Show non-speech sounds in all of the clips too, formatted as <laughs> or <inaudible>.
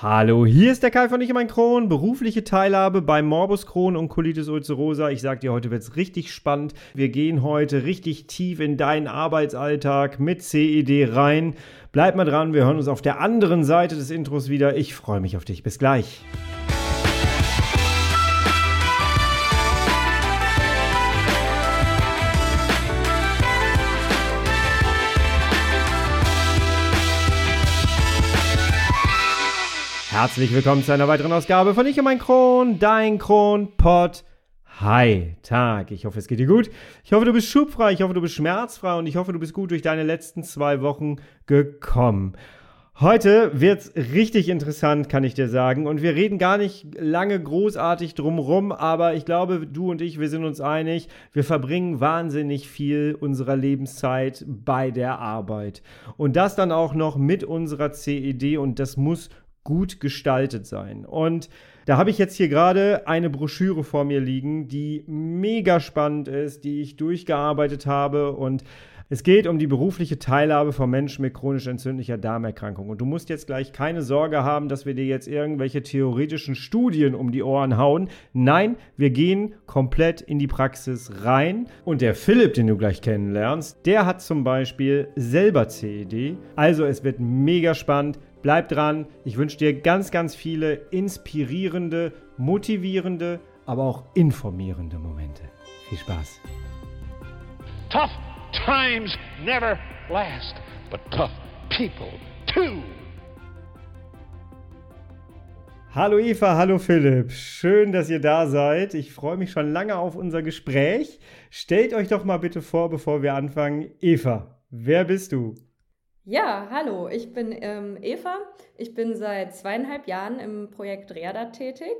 Hallo, hier ist der Kai von Ich mein Kron, berufliche Teilhabe bei Morbus Crohn und Colitis ulcerosa. Ich sag dir, heute wird's richtig spannend. Wir gehen heute richtig tief in deinen Arbeitsalltag mit CED rein. Bleib mal dran, wir hören uns auf der anderen Seite des Intros wieder. Ich freue mich auf dich. Bis gleich. Herzlich willkommen zu einer weiteren Ausgabe von Ich und mein Kron, dein Kronpott. Hi, Tag. Ich hoffe, es geht dir gut. Ich hoffe, du bist schubfrei. Ich hoffe, du bist schmerzfrei. Und ich hoffe, du bist gut durch deine letzten zwei Wochen gekommen. Heute wird's richtig interessant, kann ich dir sagen. Und wir reden gar nicht lange großartig drumrum, aber ich glaube, du und ich, wir sind uns einig, wir verbringen wahnsinnig viel unserer Lebenszeit bei der Arbeit. Und das dann auch noch mit unserer CED und das muss gut gestaltet sein. Und da habe ich jetzt hier gerade eine Broschüre vor mir liegen, die mega spannend ist, die ich durchgearbeitet habe und es geht um die berufliche Teilhabe von Menschen mit chronisch entzündlicher Darmerkrankung. Und du musst jetzt gleich keine Sorge haben, dass wir dir jetzt irgendwelche theoretischen Studien um die Ohren hauen. Nein, wir gehen komplett in die Praxis rein. Und der Philipp, den du gleich kennenlernst, der hat zum Beispiel selber CED. Also es wird mega spannend. Bleib dran. Ich wünsche dir ganz, ganz viele inspirierende, motivierende, aber auch informierende Momente. Viel Spaß. Tough times never last, but tough people too. Hallo Eva, hallo Philipp. Schön, dass ihr da seid. Ich freue mich schon lange auf unser Gespräch. Stellt euch doch mal bitte vor, bevor wir anfangen. Eva, wer bist du? Ja, hallo, ich bin ähm, Eva. Ich bin seit zweieinhalb Jahren im Projekt Readat tätig.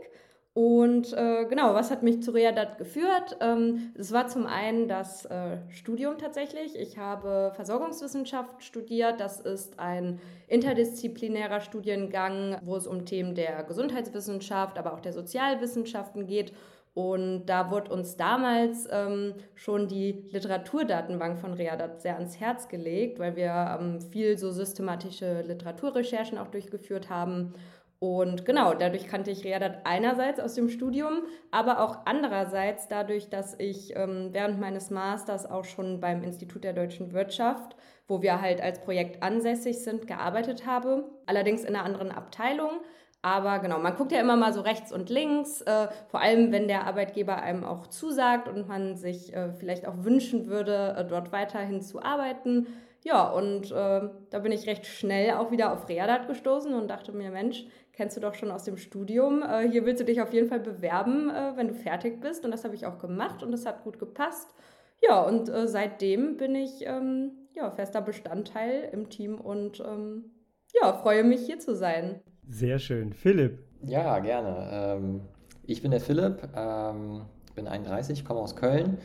Und äh, genau, was hat mich zu Readat geführt? Ähm, es war zum einen das äh, Studium tatsächlich. Ich habe Versorgungswissenschaft studiert. Das ist ein interdisziplinärer Studiengang, wo es um Themen der Gesundheitswissenschaft, aber auch der Sozialwissenschaften geht. Und da wurde uns damals ähm, schon die Literaturdatenbank von Readat sehr ans Herz gelegt, weil wir ähm, viel so systematische Literaturrecherchen auch durchgeführt haben. Und genau, dadurch kannte ich Readat einerseits aus dem Studium, aber auch andererseits dadurch, dass ich ähm, während meines Masters auch schon beim Institut der deutschen Wirtschaft, wo wir halt als Projekt ansässig sind, gearbeitet habe. Allerdings in einer anderen Abteilung. Aber genau, man guckt ja immer mal so rechts und links, äh, vor allem wenn der Arbeitgeber einem auch zusagt und man sich äh, vielleicht auch wünschen würde, äh, dort weiterhin zu arbeiten. Ja, und äh, da bin ich recht schnell auch wieder auf Readat gestoßen und dachte mir, Mensch, kennst du doch schon aus dem Studium. Äh, hier willst du dich auf jeden Fall bewerben, äh, wenn du fertig bist. Und das habe ich auch gemacht und das hat gut gepasst. Ja, und seitdem bin ich ähm, ja, fester Bestandteil im Team und ähm, ja, freue mich hier zu sein. Sehr schön. Philipp. Ja, gerne. Ähm, ich bin der Philipp, ähm, bin 31, komme aus Köln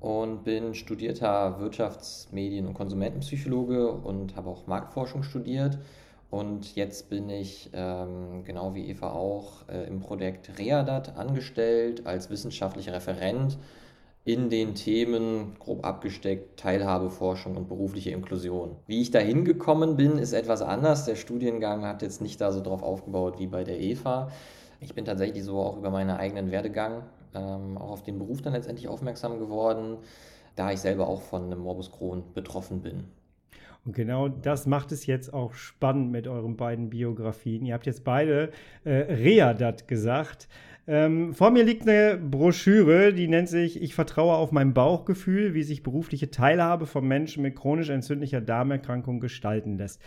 und bin studierter Wirtschafts-, Medien- und Konsumentenpsychologe und habe auch Marktforschung studiert. Und jetzt bin ich, ähm, genau wie Eva auch, äh, im Projekt Readat angestellt als wissenschaftlicher Referent in den Themen, grob abgesteckt, Teilhabe, Forschung und berufliche Inklusion. Wie ich da hingekommen bin, ist etwas anders. Der Studiengang hat jetzt nicht da so drauf aufgebaut wie bei der EVA. Ich bin tatsächlich so auch über meinen eigenen Werdegang ähm, auch auf den Beruf dann letztendlich aufmerksam geworden, da ich selber auch von einem Morbus Crohn betroffen bin. Und genau das macht es jetzt auch spannend mit euren beiden Biografien. Ihr habt jetzt beide äh, Readat gesagt. Ähm, vor mir liegt eine Broschüre, die nennt sich Ich vertraue auf mein Bauchgefühl, wie sich berufliche Teilhabe von Menschen mit chronisch entzündlicher Darmerkrankung gestalten lässt.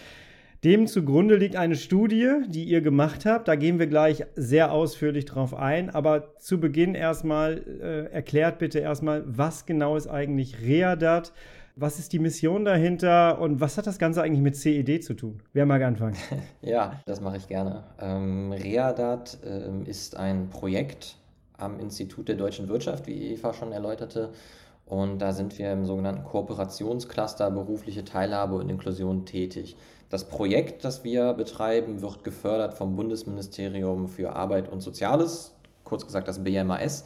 Dem zugrunde liegt eine Studie, die ihr gemacht habt. Da gehen wir gleich sehr ausführlich drauf ein. Aber zu Beginn erstmal äh, erklärt bitte erstmal, was genau ist eigentlich Readat? Was ist die Mission dahinter und was hat das Ganze eigentlich mit CED zu tun? Wer mag anfangen? <laughs> Ja, das mache ich gerne. Ähm, Readat ähm, ist ein Projekt am Institut der deutschen Wirtschaft, wie Eva schon erläuterte. Und da sind wir im sogenannten Kooperationscluster berufliche Teilhabe und Inklusion tätig. Das Projekt, das wir betreiben, wird gefördert vom Bundesministerium für Arbeit und Soziales, kurz gesagt das BMAS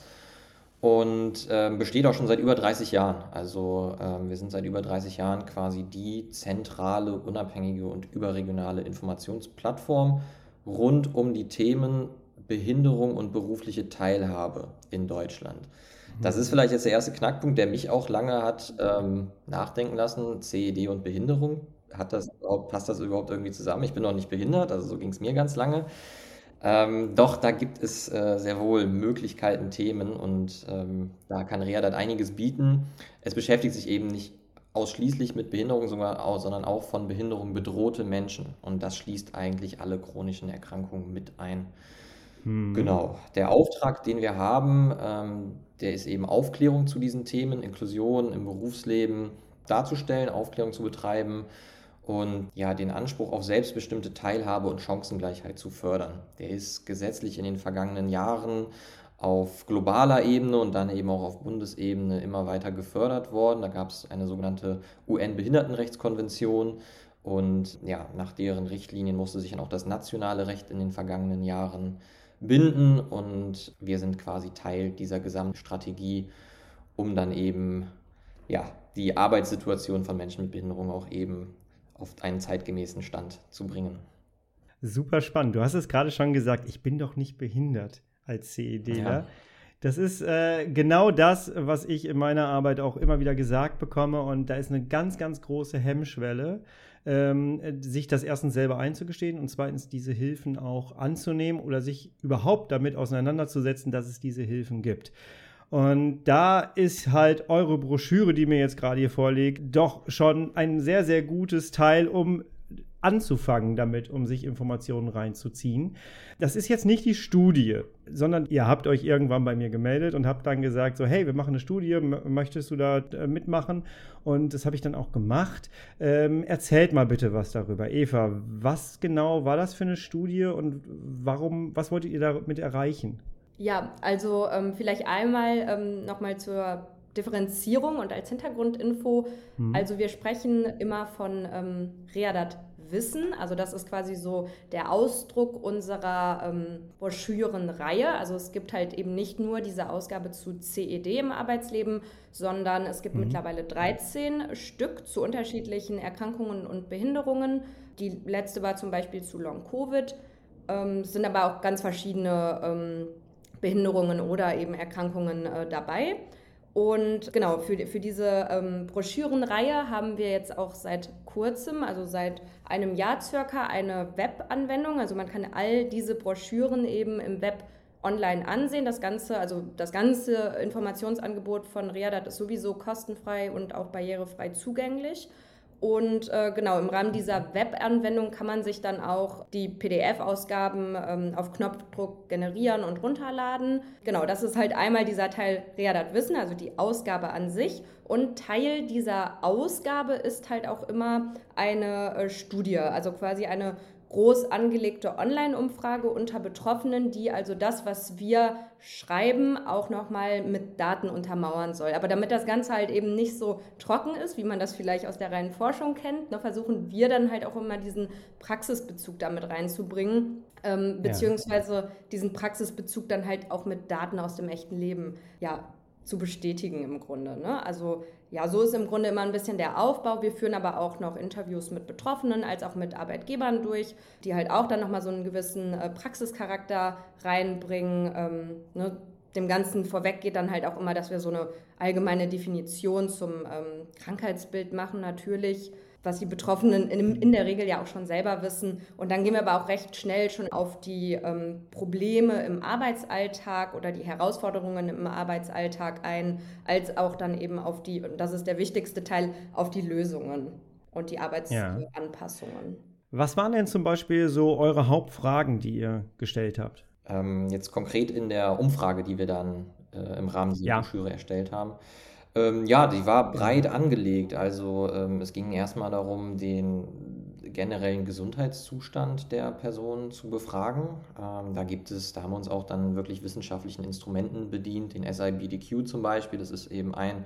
und ähm, besteht auch schon seit über 30 Jahren. Also ähm, wir sind seit über 30 Jahren quasi die zentrale, unabhängige und überregionale Informationsplattform rund um die Themen Behinderung und berufliche Teilhabe in Deutschland. Das ist vielleicht jetzt der erste Knackpunkt, der mich auch lange hat ähm, nachdenken lassen. CED und Behinderung. Hat das passt das überhaupt irgendwie zusammen? Ich bin noch nicht behindert, also so ging es mir ganz lange. Ähm, doch, da gibt es äh, sehr wohl Möglichkeiten, Themen und ähm, da kann Readat einiges bieten. Es beschäftigt sich eben nicht ausschließlich mit Behinderung, sondern auch von Behinderung bedrohte Menschen. Und das schließt eigentlich alle chronischen Erkrankungen mit ein. Hm. Genau. Der Auftrag, den wir haben, ähm, der ist eben Aufklärung zu diesen Themen, Inklusion im Berufsleben darzustellen, Aufklärung zu betreiben und ja, den Anspruch auf selbstbestimmte Teilhabe und Chancengleichheit zu fördern. Der ist gesetzlich in den vergangenen Jahren auf globaler Ebene und dann eben auch auf Bundesebene immer weiter gefördert worden. Da gab es eine sogenannte UN-Behindertenrechtskonvention und ja, nach deren Richtlinien musste sich dann auch das nationale Recht in den vergangenen Jahren binden und wir sind quasi Teil dieser gesamten Strategie, um dann eben ja, die Arbeitssituation von Menschen mit Behinderung auch eben auf einen zeitgemäßen Stand zu bringen. Super spannend. Du hast es gerade schon gesagt, ich bin doch nicht behindert als CEDler. Ja. Das ist äh, genau das, was ich in meiner Arbeit auch immer wieder gesagt bekomme. Und da ist eine ganz, ganz große Hemmschwelle, ähm, sich das erstens selber einzugestehen und zweitens diese Hilfen auch anzunehmen oder sich überhaupt damit auseinanderzusetzen, dass es diese Hilfen gibt. Und da ist halt eure Broschüre, die mir jetzt gerade hier vorliegt, doch schon ein sehr, sehr gutes Teil, um anzufangen damit, um sich Informationen reinzuziehen. Das ist jetzt nicht die Studie, sondern ihr habt euch irgendwann bei mir gemeldet und habt dann gesagt, so hey, wir machen eine Studie, möchtest du da äh, mitmachen? Und das habe ich dann auch gemacht. Ähm, erzählt mal bitte was darüber. Eva, was genau war das für eine Studie und warum, was wolltet ihr damit erreichen? Ja, also ähm, vielleicht einmal ähm, nochmal zur Differenzierung und als Hintergrundinfo. Mhm. Also wir sprechen immer von ähm, Readat Wissen. Also das ist quasi so der Ausdruck unserer ähm, Broschürenreihe. Also es gibt halt eben nicht nur diese Ausgabe zu CED im Arbeitsleben, sondern es gibt mhm. mittlerweile 13 Stück zu unterschiedlichen Erkrankungen und Behinderungen. Die letzte war zum Beispiel zu Long-Covid. Ähm, es sind aber auch ganz verschiedene ähm, Behinderungen oder eben Erkrankungen äh, dabei. Und genau, für, für diese ähm, Broschürenreihe haben wir jetzt auch seit kurzem, also seit einem Jahr circa, eine Webanwendung. Also man kann all diese Broschüren eben im Web online ansehen. Das ganze, also das ganze Informationsangebot von Readat ist sowieso kostenfrei und auch barrierefrei zugänglich. Und äh, genau, im Rahmen dieser Webanwendung kann man sich dann auch die PDF-Ausgaben ähm, auf Knopfdruck generieren und runterladen. Genau, das ist halt einmal dieser Teil Readat Wissen, also die Ausgabe an sich. Und Teil dieser Ausgabe ist halt auch immer eine äh, Studie, also quasi eine groß angelegte Online-Umfrage unter Betroffenen, die also das, was wir schreiben, auch nochmal mit Daten untermauern soll. Aber damit das Ganze halt eben nicht so trocken ist, wie man das vielleicht aus der reinen Forschung kennt, ne, versuchen wir dann halt auch immer diesen Praxisbezug damit reinzubringen, ähm, beziehungsweise ja. diesen Praxisbezug dann halt auch mit Daten aus dem echten Leben ja, zu bestätigen im Grunde. Ne? Also ja, so ist im Grunde immer ein bisschen der Aufbau. Wir führen aber auch noch Interviews mit Betroffenen als auch mit Arbeitgebern durch, die halt auch dann nochmal so einen gewissen äh, Praxischarakter reinbringen. Ähm, ne? Dem Ganzen vorweg geht dann halt auch immer, dass wir so eine allgemeine Definition zum ähm, Krankheitsbild machen natürlich was die Betroffenen in, in, der Regel ja auch schon selber wissen. Und dann gehen wir aber auch recht schnell schon auf die ähm, Probleme im Arbeitsalltag oder die Herausforderungen im Arbeitsalltag ein, als auch dann eben auf die, und das ist der wichtigste Teil, auf die Lösungen und die Arbeitsanpassungen. Ja. Was waren denn zum Beispiel so eure Hauptfragen, die ihr gestellt habt? Ähm, jetzt konkret in der Umfrage, die wir dann äh, im Rahmen dieser ja. Broschüre erstellt haben. Ähm, ja, die war breit angelegt. Also ähm, es ging erstmal darum, den generellen Gesundheitszustand der Person zu befragen. Ähm, da gibt es, da haben wir uns auch dann wirklich wissenschaftlichen Instrumenten bedient, den SIBDQ zum Beispiel. Das ist eben ein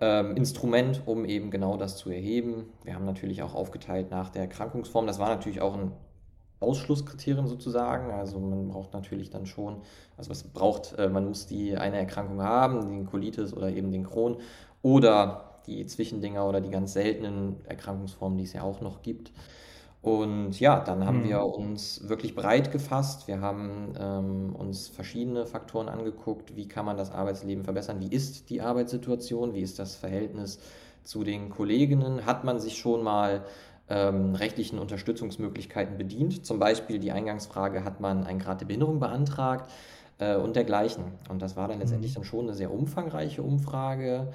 ähm, Instrument, um eben genau das zu erheben. Wir haben natürlich auch aufgeteilt nach der Erkrankungsform. Das war natürlich auch ein Ausschlusskriterium sozusagen. Also man braucht natürlich dann schon, also was braucht, äh, man muss die eine Erkrankung haben, den Colitis oder eben den Crohn oder die Zwischendinger oder die ganz seltenen Erkrankungsformen, die es ja auch noch gibt. Und ja, dann haben wir mhm. uns wirklich breit gefasst. Wir haben ähm, uns verschiedene Faktoren angeguckt. Wie kann man das Arbeitsleben verbessern? Wie ist die Arbeitssituation? Wie ist das Verhältnis zu den Kolleginnen? Hat man sich schon mal ähm, rechtlichen Unterstützungsmöglichkeiten bedient? Zum Beispiel die Eingangsfrage, hat man einen Grad der Behinderung beantragt äh, und dergleichen. Und das war dann letztendlich mhm. dann schon eine sehr umfangreiche Umfrage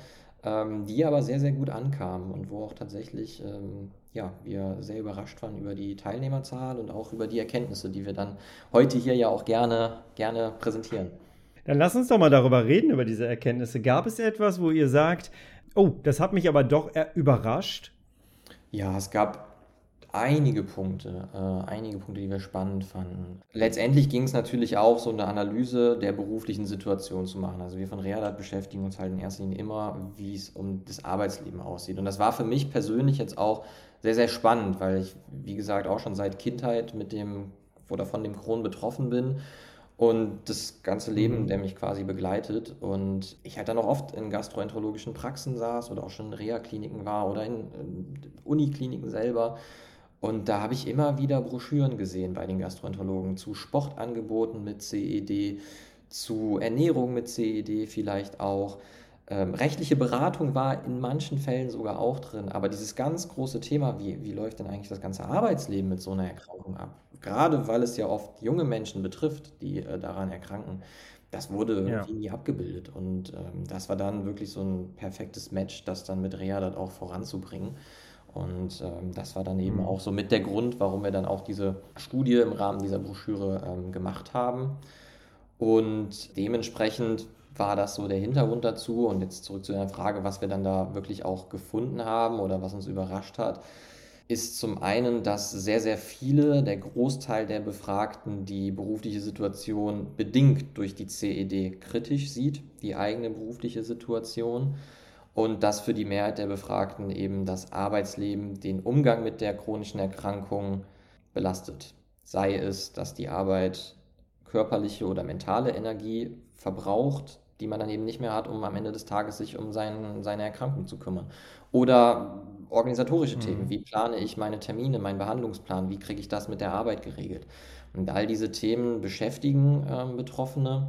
ähm, die aber sehr, sehr gut ankamen und wo auch tatsächlich ähm, ja, wir sehr überrascht waren über die Teilnehmerzahl und auch über die Erkenntnisse, die wir dann heute hier ja auch gerne, gerne präsentieren. Dann lass uns doch mal darüber reden, über diese Erkenntnisse. Gab es etwas, wo ihr sagt, oh, das hat mich aber doch überrascht? Ja, es gab einige Punkte, äh, einige Punkte, die wir spannend fanden. Letztendlich ging es natürlich auch so eine Analyse der beruflichen Situation zu machen. Also wir von Readat beschäftigen uns halt in erster Linie immer, wie es um das Arbeitsleben aussieht. Und das war für mich persönlich jetzt auch sehr, sehr spannend, weil ich, wie gesagt, auch schon seit Kindheit mit dem oder von dem Kron betroffen bin und das ganze Leben, mhm. der mich quasi begleitet. Und ich halt dann auch oft in gastroenterologischen Praxen saß oder auch schon in Reha-Kliniken war oder in, in Unikliniken selber und da habe ich immer wieder Broschüren gesehen bei den Gastroenterologen zu Sportangeboten mit CED, zu Ernährung mit CED vielleicht auch. Ähm, rechtliche Beratung war in manchen Fällen sogar auch drin, aber dieses ganz große Thema, wie, wie läuft denn eigentlich das ganze Arbeitsleben mit so einer Erkrankung ab? Gerade weil es ja oft junge Menschen betrifft, die äh, daran erkranken, das wurde ja. nie abgebildet. Und ähm, das war dann wirklich so ein perfektes Match, das dann mit Rea dort auch voranzubringen. Und ähm, das war dann eben mhm. auch so mit der Grund, warum wir dann auch diese Studie im Rahmen dieser Broschüre ähm, gemacht haben. Und dementsprechend war das so der Hintergrund dazu. Und jetzt zurück zu der Frage, was wir dann da wirklich auch gefunden haben oder was uns überrascht hat, ist zum einen, dass sehr, sehr viele, der Großteil der Befragten, die berufliche Situation bedingt durch die CED kritisch sieht, die eigene berufliche Situation und dass für die Mehrheit der Befragten eben das Arbeitsleben den Umgang mit der chronischen Erkrankung belastet. Sei es, dass die Arbeit körperliche oder mentale Energie verbraucht, die man dann eben nicht mehr hat, um am Ende des Tages sich um sein, seine Erkrankung zu kümmern. Oder organisatorische mhm. Themen, wie plane ich meine Termine, meinen Behandlungsplan, wie kriege ich das mit der Arbeit geregelt. Und all diese Themen beschäftigen äh, Betroffene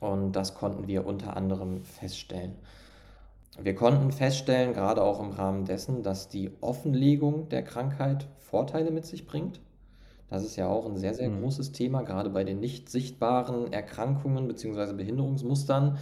und das konnten wir unter anderem feststellen. Wir konnten feststellen, gerade auch im Rahmen dessen, dass die Offenlegung der Krankheit Vorteile mit sich bringt. Das ist ja auch ein sehr, sehr mhm. großes Thema, gerade bei den nicht sichtbaren Erkrankungen bzw. Behinderungsmustern.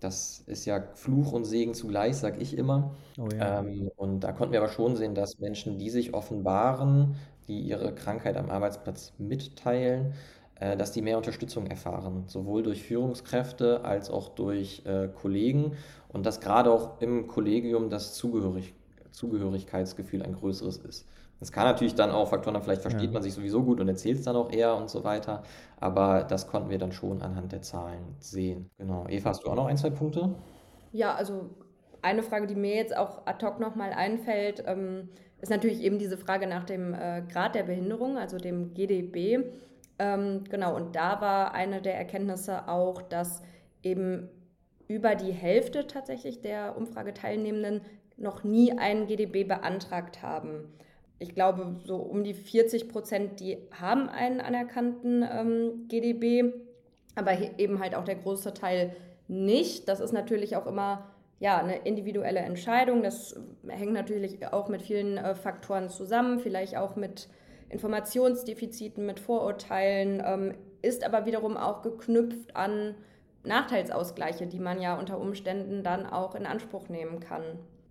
Das ist ja Fluch und Segen zugleich, sag ich immer. Oh ja. ähm, und da konnten wir aber schon sehen, dass Menschen, die sich offenbaren, die ihre Krankheit am Arbeitsplatz mitteilen, äh, dass die mehr Unterstützung erfahren, sowohl durch Führungskräfte als auch durch äh, Kollegen und dass gerade auch im Kollegium das Zugehörig Zugehörigkeitsgefühl ein größeres ist. Das kann natürlich dann auch Faktoren haben, vielleicht versteht ja. man sich sowieso gut und erzählt es dann auch eher und so weiter, aber das konnten wir dann schon anhand der Zahlen sehen. Genau. Eva, hast du auch noch ein, zwei Punkte? Ja, also eine Frage, die mir jetzt auch ad hoc nochmal einfällt, ähm, ist natürlich eben diese Frage nach dem äh, Grad der Behinderung, also dem GDB. Ähm, genau, und da war eine der Erkenntnisse auch, dass eben über die Hälfte tatsächlich der Umfrageteilnehmenden noch nie einen GDB beantragt haben. Ich glaube, so um die 40 Prozent, die haben einen anerkannten ähm, GDB, aber eben halt auch der große Teil nicht. Das ist natürlich auch immer ja, eine individuelle Entscheidung. Das hängt natürlich auch mit vielen äh, Faktoren zusammen, vielleicht auch mit Informationsdefiziten, mit Vorurteilen, ähm, ist aber wiederum auch geknüpft an Nachteilsausgleiche, die man ja unter Umständen dann auch in Anspruch nehmen kann.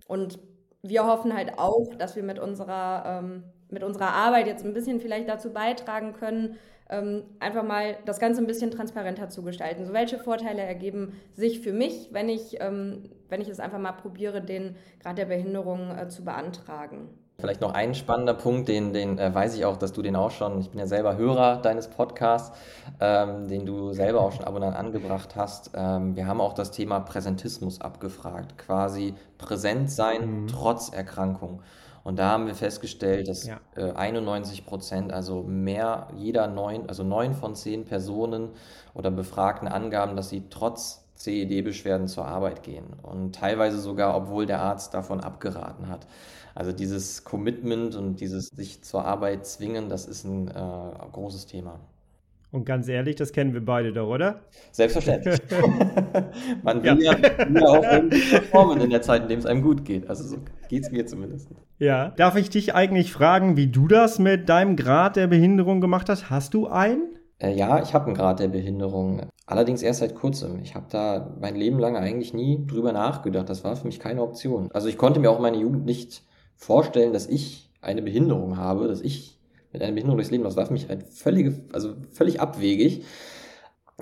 Und wir hoffen halt auch, dass wir mit unserer, ähm, mit unserer Arbeit jetzt ein bisschen vielleicht dazu beitragen können, ähm, einfach mal das Ganze ein bisschen transparenter zu gestalten. So welche Vorteile ergeben sich für mich, wenn ich, ähm, wenn ich es einfach mal probiere, den Grad der Behinderung äh, zu beantragen. Vielleicht noch ein spannender Punkt, den, den äh, weiß ich auch, dass du den auch schon, ich bin ja selber Hörer deines Podcasts, ähm, den du selber auch schon ab und an angebracht hast. Ähm, wir haben auch das Thema Präsentismus abgefragt, quasi präsent sein mhm. trotz Erkrankung. Und da haben wir festgestellt, dass ja. äh, 91 Prozent, also mehr, jeder neun, also neun von zehn Personen oder Befragten angaben, dass sie trotz CED-Beschwerden zur Arbeit gehen und teilweise sogar, obwohl der Arzt davon abgeraten hat. Also dieses Commitment und dieses sich zur Arbeit zwingen, das ist ein äh, großes Thema. Und ganz ehrlich, das kennen wir beide doch, oder? Selbstverständlich. <laughs> <laughs> Man will ja, ja auch irgendwie performen in der Zeit, in der es einem gut geht. Also so geht es mir zumindest. Ja. Darf ich dich eigentlich fragen, wie du das mit deinem Grad der Behinderung gemacht hast? Hast du einen? Äh, ja, ich habe einen Grad der Behinderung. Allerdings erst seit kurzem. Ich habe da mein Leben lang eigentlich nie drüber nachgedacht. Das war für mich keine Option. Also ich konnte mir auch meine Jugend nicht vorstellen, dass ich eine Behinderung habe, dass ich mit einer Behinderung durchs Leben, das war für mich halt völlig, also völlig abwegig.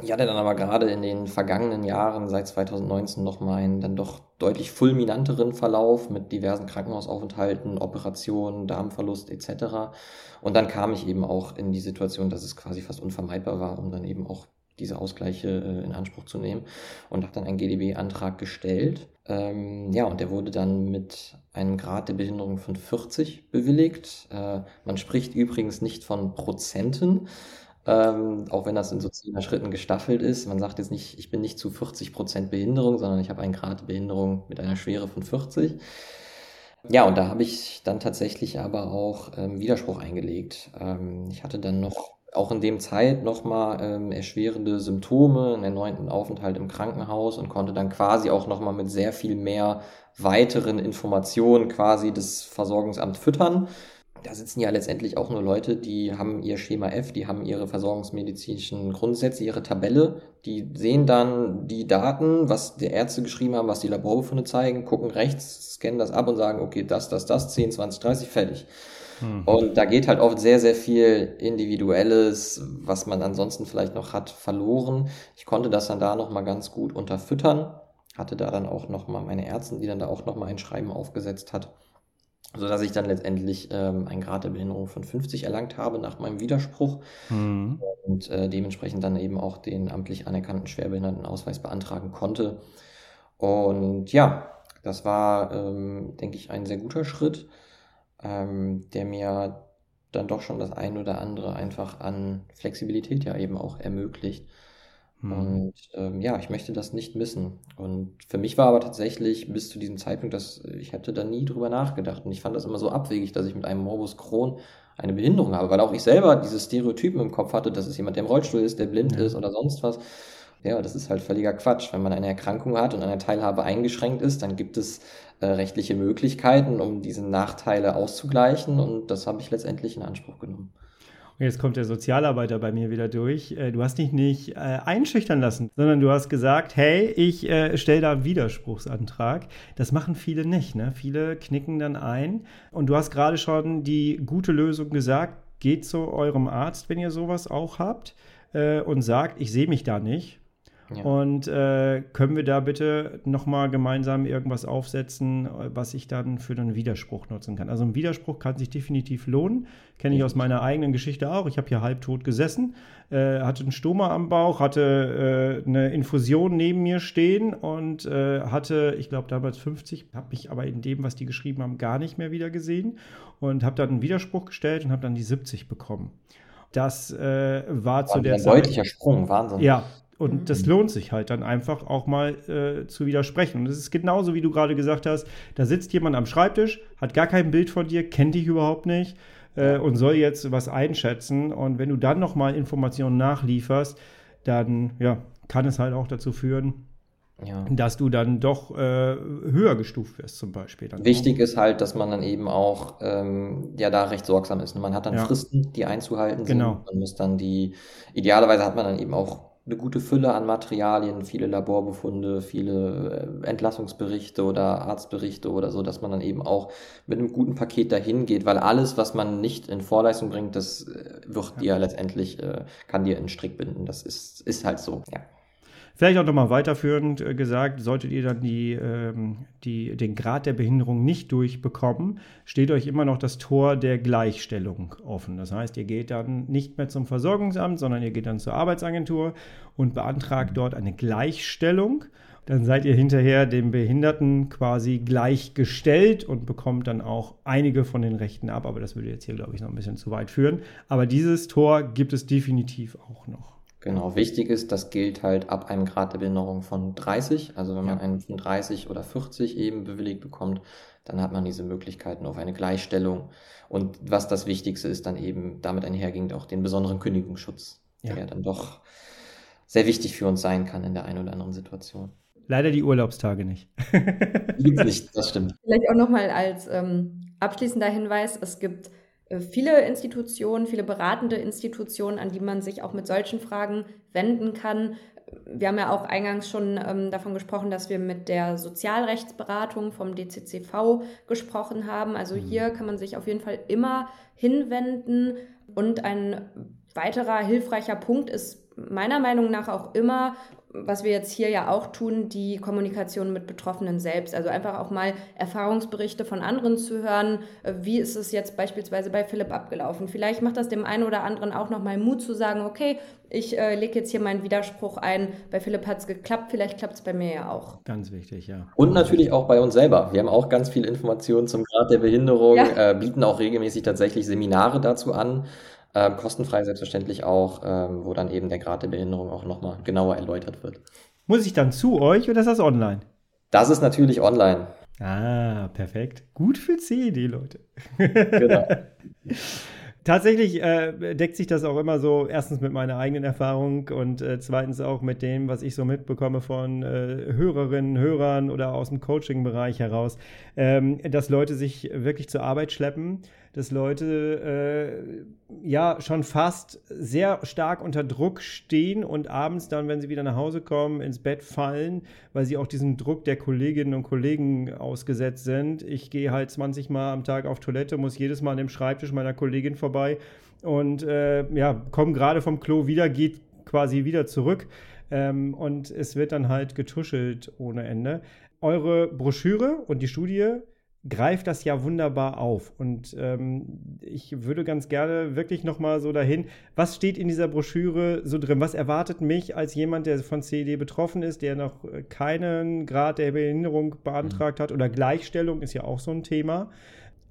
Ich hatte dann aber gerade in den vergangenen Jahren, seit 2019, nochmal einen dann doch deutlich fulminanteren Verlauf mit diversen Krankenhausaufenthalten, Operationen, Darmverlust etc. Und dann kam ich eben auch in die Situation, dass es quasi fast unvermeidbar war, um dann eben auch diese Ausgleiche äh, in Anspruch zu nehmen und habe dann einen GDB-Antrag gestellt. Ähm, ja, und der wurde dann mit einem Grad der Behinderung von 40 bewilligt. Äh, man spricht übrigens nicht von Prozenten, ähm, auch wenn das in so zehner Schritten gestaffelt ist. Man sagt jetzt nicht, ich bin nicht zu 40 Prozent Behinderung, sondern ich habe einen Grad der Behinderung mit einer Schwere von 40. Ja, und da habe ich dann tatsächlich aber auch ähm, Widerspruch eingelegt. Ähm, ich hatte dann noch auch in dem Zeit nochmal ähm, erschwerende Symptome, einen erneuten Aufenthalt im Krankenhaus und konnte dann quasi auch nochmal mit sehr viel mehr weiteren Informationen quasi das Versorgungsamt füttern. Da sitzen ja letztendlich auch nur Leute, die haben ihr Schema F, die haben ihre versorgungsmedizinischen Grundsätze, ihre Tabelle, die sehen dann die Daten, was die Ärzte geschrieben haben, was die Laborbefunde zeigen, gucken rechts, scannen das ab und sagen, okay, das, das, das, 10, 20, 30, fertig. Mhm. Und da geht halt oft sehr, sehr viel Individuelles, was man ansonsten vielleicht noch hat, verloren. Ich konnte das dann da nochmal ganz gut unterfüttern. Hatte da dann auch nochmal meine Ärztin, die dann da auch nochmal ein Schreiben aufgesetzt hat. So dass ich dann letztendlich ähm, einen Grad der Behinderung von 50 erlangt habe nach meinem Widerspruch mhm. und äh, dementsprechend dann eben auch den amtlich anerkannten Schwerbehindertenausweis beantragen konnte. Und ja, das war, ähm, denke ich, ein sehr guter Schritt ähm, der mir dann doch schon das ein oder andere einfach an Flexibilität ja eben auch ermöglicht. Mhm. Und ähm, ja, ich möchte das nicht missen. Und für mich war aber tatsächlich bis zu diesem Zeitpunkt, dass ich hätte da nie drüber nachgedacht. Und ich fand das immer so abwegig, dass ich mit einem Morbus Crohn eine Behinderung habe, weil auch ich selber diese Stereotypen im Kopf hatte, dass es jemand, der im Rollstuhl ist, der blind ja. ist oder sonst was. Ja, das ist halt völliger Quatsch. Wenn man eine Erkrankung hat und eine Teilhabe eingeschränkt ist, dann gibt es äh, rechtliche Möglichkeiten, um diese Nachteile auszugleichen. Und das habe ich letztendlich in Anspruch genommen. Und jetzt kommt der Sozialarbeiter bei mir wieder durch. Äh, du hast dich nicht äh, einschüchtern lassen, sondern du hast gesagt, hey, ich äh, stelle da einen Widerspruchsantrag. Das machen viele nicht. Ne? Viele knicken dann ein. Und du hast gerade schon die gute Lösung gesagt, geht zu eurem Arzt, wenn ihr sowas auch habt, äh, und sagt, ich sehe mich da nicht. Ja. Und äh, können wir da bitte nochmal gemeinsam irgendwas aufsetzen, was ich dann für den Widerspruch nutzen kann? Also ein Widerspruch kann sich definitiv lohnen. Kenne ich aus meiner eigenen Geschichte auch. Ich habe hier halbtot gesessen, äh, hatte einen Stoma am Bauch, hatte äh, eine Infusion neben mir stehen und äh, hatte, ich glaube damals 50, habe mich aber in dem, was die geschrieben haben, gar nicht mehr wieder gesehen und habe dann einen Widerspruch gestellt und habe dann die 70 bekommen. Das äh, war zu der Zeit. Ein deutlicher Sprung, Wahnsinn. Ja, und mhm. das lohnt sich halt dann einfach auch mal äh, zu widersprechen. Und es ist genauso, wie du gerade gesagt hast, da sitzt jemand am Schreibtisch, hat gar kein Bild von dir, kennt dich überhaupt nicht äh, und soll jetzt was einschätzen. Und wenn du dann nochmal Informationen nachlieferst, dann ja, kann es halt auch dazu führen, ja. dass du dann doch äh, höher gestuft wirst zum Beispiel. Wichtig auch. ist halt, dass man dann eben auch ähm, ja da recht sorgsam ist. Man hat dann ja. Fristen, die einzuhalten sind. Genau. Man muss dann die, idealerweise hat man dann eben auch eine gute Fülle an Materialien, viele Laborbefunde, viele äh, Entlassungsberichte oder Arztberichte oder so, dass man dann eben auch mit einem guten Paket dahin geht, weil alles, was man nicht in Vorleistung bringt, das äh, wird ja. dir letztendlich, äh, kann dir in Strick binden. Das ist, ist halt so, ja. Vielleicht auch nochmal weiterführend äh, gesagt, solltet ihr dann die, ähm, die, den Grad der Behinderung nicht durchbekommen, steht euch immer noch das Tor der Gleichstellung offen. Das heißt, ihr geht dann nicht mehr zum Versorgungsamt, sondern ihr geht dann zur Arbeitsagentur und beantragt dort eine Gleichstellung dann seid ihr hinterher dem Behinderten quasi gleichgestellt und bekommt dann auch einige von den Rechten ab. Aber das würde jetzt hier, glaube ich, noch ein bisschen zu weit führen. Aber dieses Tor gibt es definitiv auch noch. Genau, wichtig ist, das gilt halt ab einem Grad der Behinderung von 30. Also wenn man einen von 30 oder 40 eben bewilligt bekommt, dann hat man diese Möglichkeiten auf eine Gleichstellung. Und was das Wichtigste ist, dann eben damit einhergehend auch den besonderen Kündigungsschutz, ja. der dann doch sehr wichtig für uns sein kann in der einen oder anderen Situation. Leider die Urlaubstage nicht. Gibt's nicht, das stimmt. Vielleicht auch nochmal als ähm, abschließender Hinweis, es gibt viele Institutionen, viele beratende Institutionen, an die man sich auch mit solchen Fragen wenden kann. Wir haben ja auch eingangs schon ähm, davon gesprochen, dass wir mit der Sozialrechtsberatung vom DCCV gesprochen haben. Also mhm. hier kann man sich auf jeden Fall immer hinwenden. Und ein weiterer hilfreicher Punkt ist meiner Meinung nach auch immer, was wir jetzt hier ja auch tun, die Kommunikation mit Betroffenen selbst. Also einfach auch mal Erfahrungsberichte von anderen zu hören. Äh, wie ist es jetzt beispielsweise bei Philipp abgelaufen? Vielleicht macht das dem einen oder anderen auch nochmal Mut zu sagen, okay, ich äh, lege jetzt hier meinen Widerspruch ein. Bei Philipp hat es geklappt, vielleicht klappt es bei mir ja auch. Ganz wichtig, ja. Und natürlich auch bei uns selber. Wir haben auch ganz viel Informationen zum Grad der Behinderung, ja. äh, bieten auch regelmäßig tatsächlich Seminare dazu an. Ähm, kostenfrei selbstverständlich auch, ähm, wo dann eben der Grad der Behinderung auch nochmal genauer erläutert wird. Muss ich dann zu euch oder ist das online? Das ist natürlich online. Ah, perfekt. Gut für CED, Leute. <laughs> Genau. Tatsächlich äh, deckt sich das auch immer so, erstens mit meiner eigenen Erfahrung und äh, zweitens auch mit dem, was ich so mitbekomme von äh, Hörerinnen, Hörern oder aus dem Coaching-Bereich heraus, ähm, dass Leute sich wirklich zur Arbeit schleppen dass Leute äh, ja schon fast sehr stark unter Druck stehen und abends dann, wenn sie wieder nach Hause kommen, ins Bett fallen, weil sie auch diesem Druck der Kolleginnen und Kollegen ausgesetzt sind. Ich gehe halt 20 Mal am Tag auf Toilette, muss jedes Mal an dem Schreibtisch meiner Kollegin vorbei und äh, ja, komme gerade vom Klo wieder, geht quasi wieder zurück. Ähm, und es wird dann halt getuschelt ohne Ende. Eure Broschüre und die Studie greift das ja wunderbar auf. Und ähm, ich würde ganz gerne wirklich nochmal so dahin, was steht in dieser Broschüre so drin? Was erwartet mich als jemand, der von CED betroffen ist, der noch keinen Grad der Behinderung beantragt hat oder Gleichstellung ist ja auch so ein Thema.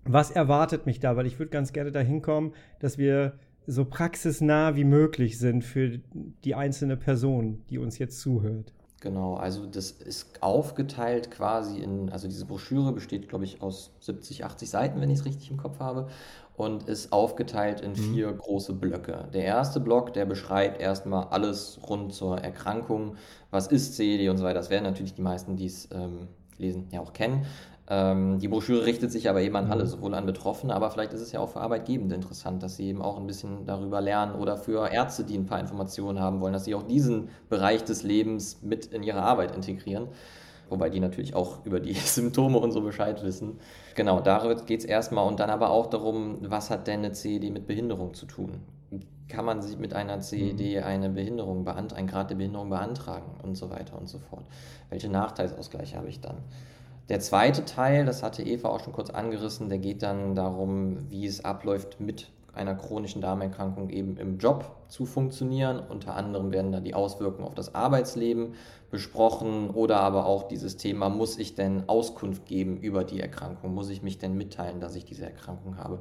Was erwartet mich da? Weil ich würde ganz gerne dahin kommen, dass wir so praxisnah wie möglich sind für die einzelne Person, die uns jetzt zuhört. Genau, also das ist aufgeteilt quasi in, also diese Broschüre besteht, glaube ich, aus 70, 80 Seiten, wenn ich es richtig im Kopf habe, und ist aufgeteilt in mhm. vier große Blöcke. Der erste Block, der beschreibt erstmal alles rund zur Erkrankung, was ist CED und so weiter. Das werden natürlich die meisten, die es ähm, lesen, ja auch kennen. Ähm, die Broschüre richtet sich aber eben an alle, mhm. sowohl an Betroffene, aber vielleicht ist es ja auch für Arbeitgebende interessant, dass sie eben auch ein bisschen darüber lernen oder für Ärzte, die ein paar Informationen haben wollen, dass sie auch diesen Bereich des Lebens mit in ihre Arbeit integrieren. Wobei die natürlich auch über die <laughs> Symptome und so Bescheid wissen. Genau, darüber geht es erstmal und dann aber auch darum, was hat denn eine CED mit Behinderung zu tun? Kann man sich mit einer CED mhm. eine Behinderung beantragen, einen Grad der Behinderung beantragen und so weiter und so fort? Welche Nachteilsausgleiche habe ich dann? Der zweite Teil, das hatte Eva auch schon kurz angerissen, der geht dann darum, wie es abläuft, mit einer chronischen Darmerkrankung eben im Job zu funktionieren. Unter anderem werden da die Auswirkungen auf das Arbeitsleben besprochen oder aber auch dieses Thema, muss ich denn Auskunft geben über die Erkrankung? Muss ich mich denn mitteilen, dass ich diese Erkrankung habe?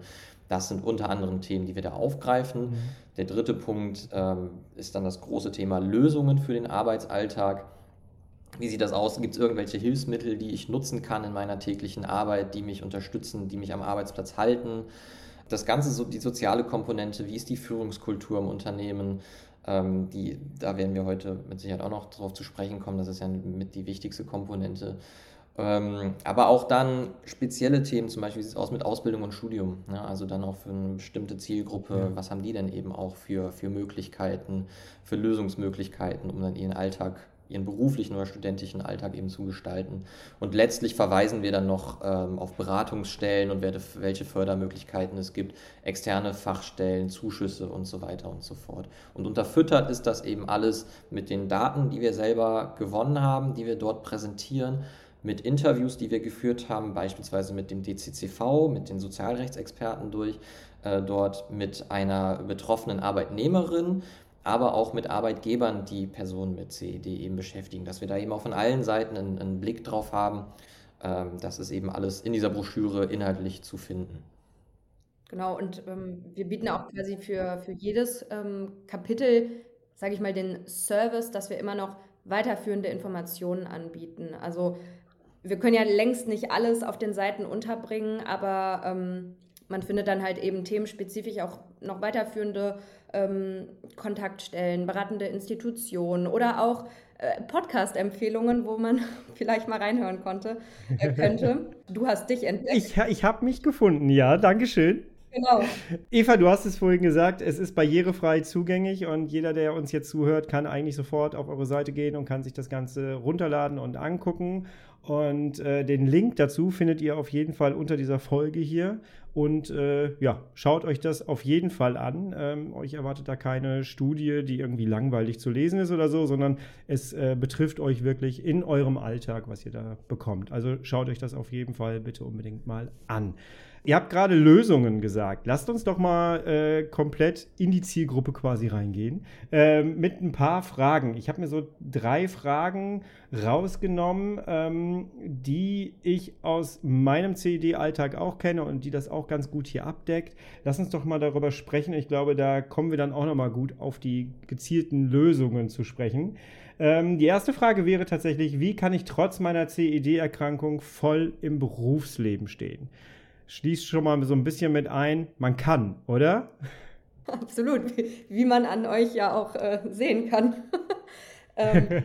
Das sind unter anderem Themen, die wir da aufgreifen. Mhm. Der dritte Punkt ähm, ist dann das große Thema Lösungen für den Arbeitsalltag. Wie sieht das aus? Gibt es irgendwelche Hilfsmittel, die ich nutzen kann in meiner täglichen Arbeit, die mich unterstützen, die mich am Arbeitsplatz halten? Das Ganze, so die soziale Komponente, wie ist die Führungskultur im Unternehmen? Ähm, die, da werden wir heute mit Sicherheit auch noch darauf zu sprechen kommen. Das ist ja mit die wichtigste Komponente. Ähm, aber auch dann spezielle Themen, zum Beispiel wie sieht es aus mit Ausbildung und Studium. Ja, also dann auch für eine bestimmte Zielgruppe, ja. was haben die denn eben auch für, für Möglichkeiten, für Lösungsmöglichkeiten, um dann ihren Alltag ihren beruflichen oder studentischen Alltag eben zu gestalten. Und letztlich verweisen wir dann noch ähm, auf Beratungsstellen und welche Fördermöglichkeiten es gibt, externe Fachstellen, Zuschüsse und so weiter und so fort. Und unterfüttert ist das eben alles mit den Daten, die wir selber gewonnen haben, die wir dort präsentieren mit Interviews, die wir geführt haben, beispielsweise mit dem DCCV, mit den Sozialrechtsexperten durch, äh, dort mit einer betroffenen Arbeitnehmerin, aber auch mit Arbeitgebern, die Personen mit CED eben beschäftigen, dass wir da eben auch von allen Seiten einen, einen Blick drauf haben. Ähm, das ist eben alles in dieser Broschüre inhaltlich zu finden. Genau, und ähm, wir bieten auch quasi für, für jedes ähm, Kapitel sage ich mal, den Service, dass wir immer noch weiterführende Informationen anbieten. Also wir können ja längst nicht alles auf den Seiten unterbringen, aber ähm, man findet dann halt eben themenspezifisch auch noch weiterführende ähm, Kontaktstellen, beratende Institutionen oder auch äh, Podcast-Empfehlungen, wo man <laughs> vielleicht mal reinhören konnte, äh, könnte. <laughs> Du hast dich entdeckt. Ich, ich habe mich gefunden, ja, Dankeschön. Genau. Eva, du hast es vorhin gesagt, es ist barrierefrei zugänglich und jeder, der uns jetzt zuhört, kann eigentlich sofort auf eure Seite gehen und kann sich das Ganze runterladen und angucken. Und äh, den Link dazu findet ihr auf jeden Fall unter dieser Folge hier. Und äh, ja, schaut euch das auf jeden Fall an. Ähm, euch erwartet da keine Studie, die irgendwie langweilig zu lesen ist oder so, sondern es äh, betrifft euch wirklich in eurem Alltag, was ihr da bekommt. Also schaut euch das auf jeden Fall bitte unbedingt mal an. Ihr habt gerade Lösungen gesagt. Lasst uns doch mal äh, komplett in die Zielgruppe quasi reingehen. Ähm, mit ein paar Fragen. Ich habe mir so drei Fragen rausgenommen, ähm, die ich aus meinem CED-Alltag auch kenne und die das auch ganz gut hier abdeckt. Lass uns doch mal darüber sprechen. Ich glaube, da kommen wir dann auch noch mal gut auf die gezielten Lösungen zu sprechen. Ähm, die erste Frage wäre tatsächlich, wie kann ich trotz meiner CED-Erkrankung voll im Berufsleben stehen? Schließt schon mal so ein bisschen mit ein, man kann, oder? Absolut, wie, man an euch ja auch äh, sehen kann. <laughs> ähm,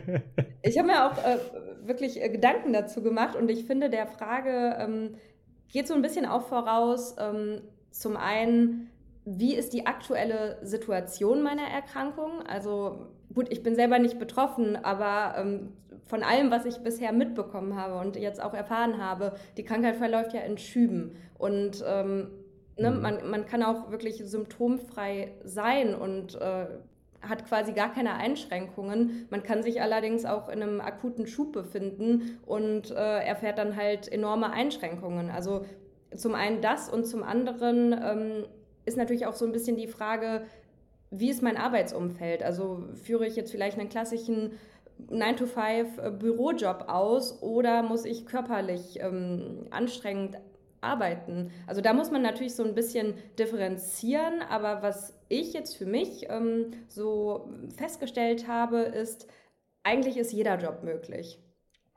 ich habe mir auch äh, wirklich äh, Gedanken dazu gemacht und ich finde, der Frage ähm, geht so ein bisschen auch voraus, ähm, zum einen, wie ist die aktuelle Situation meiner Erkrankung? Also gut, ich bin selber nicht betroffen, aber ähm, von allem, was ich bisher mitbekommen habe und jetzt auch erfahren habe, die Krankheit verläuft ja in Schüben. Und ähm, ne, mhm. man, man kann auch wirklich symptomfrei sein und äh, hat quasi gar keine Einschränkungen. Man kann sich allerdings auch in einem akuten Schub befinden und äh, erfährt dann halt enorme Einschränkungen. Also zum einen das und zum anderen ähm, ist natürlich auch so ein bisschen die Frage, wie ist mein Arbeitsumfeld? Also führe ich jetzt vielleicht einen klassischen 9-to-5-Bürojob äh, aus oder muss ich körperlich ähm, anstrengend arbeiten? Also da muss man natürlich so ein bisschen differenzieren, aber was ich jetzt für mich ähm, so festgestellt habe, ist, eigentlich ist jeder Job möglich.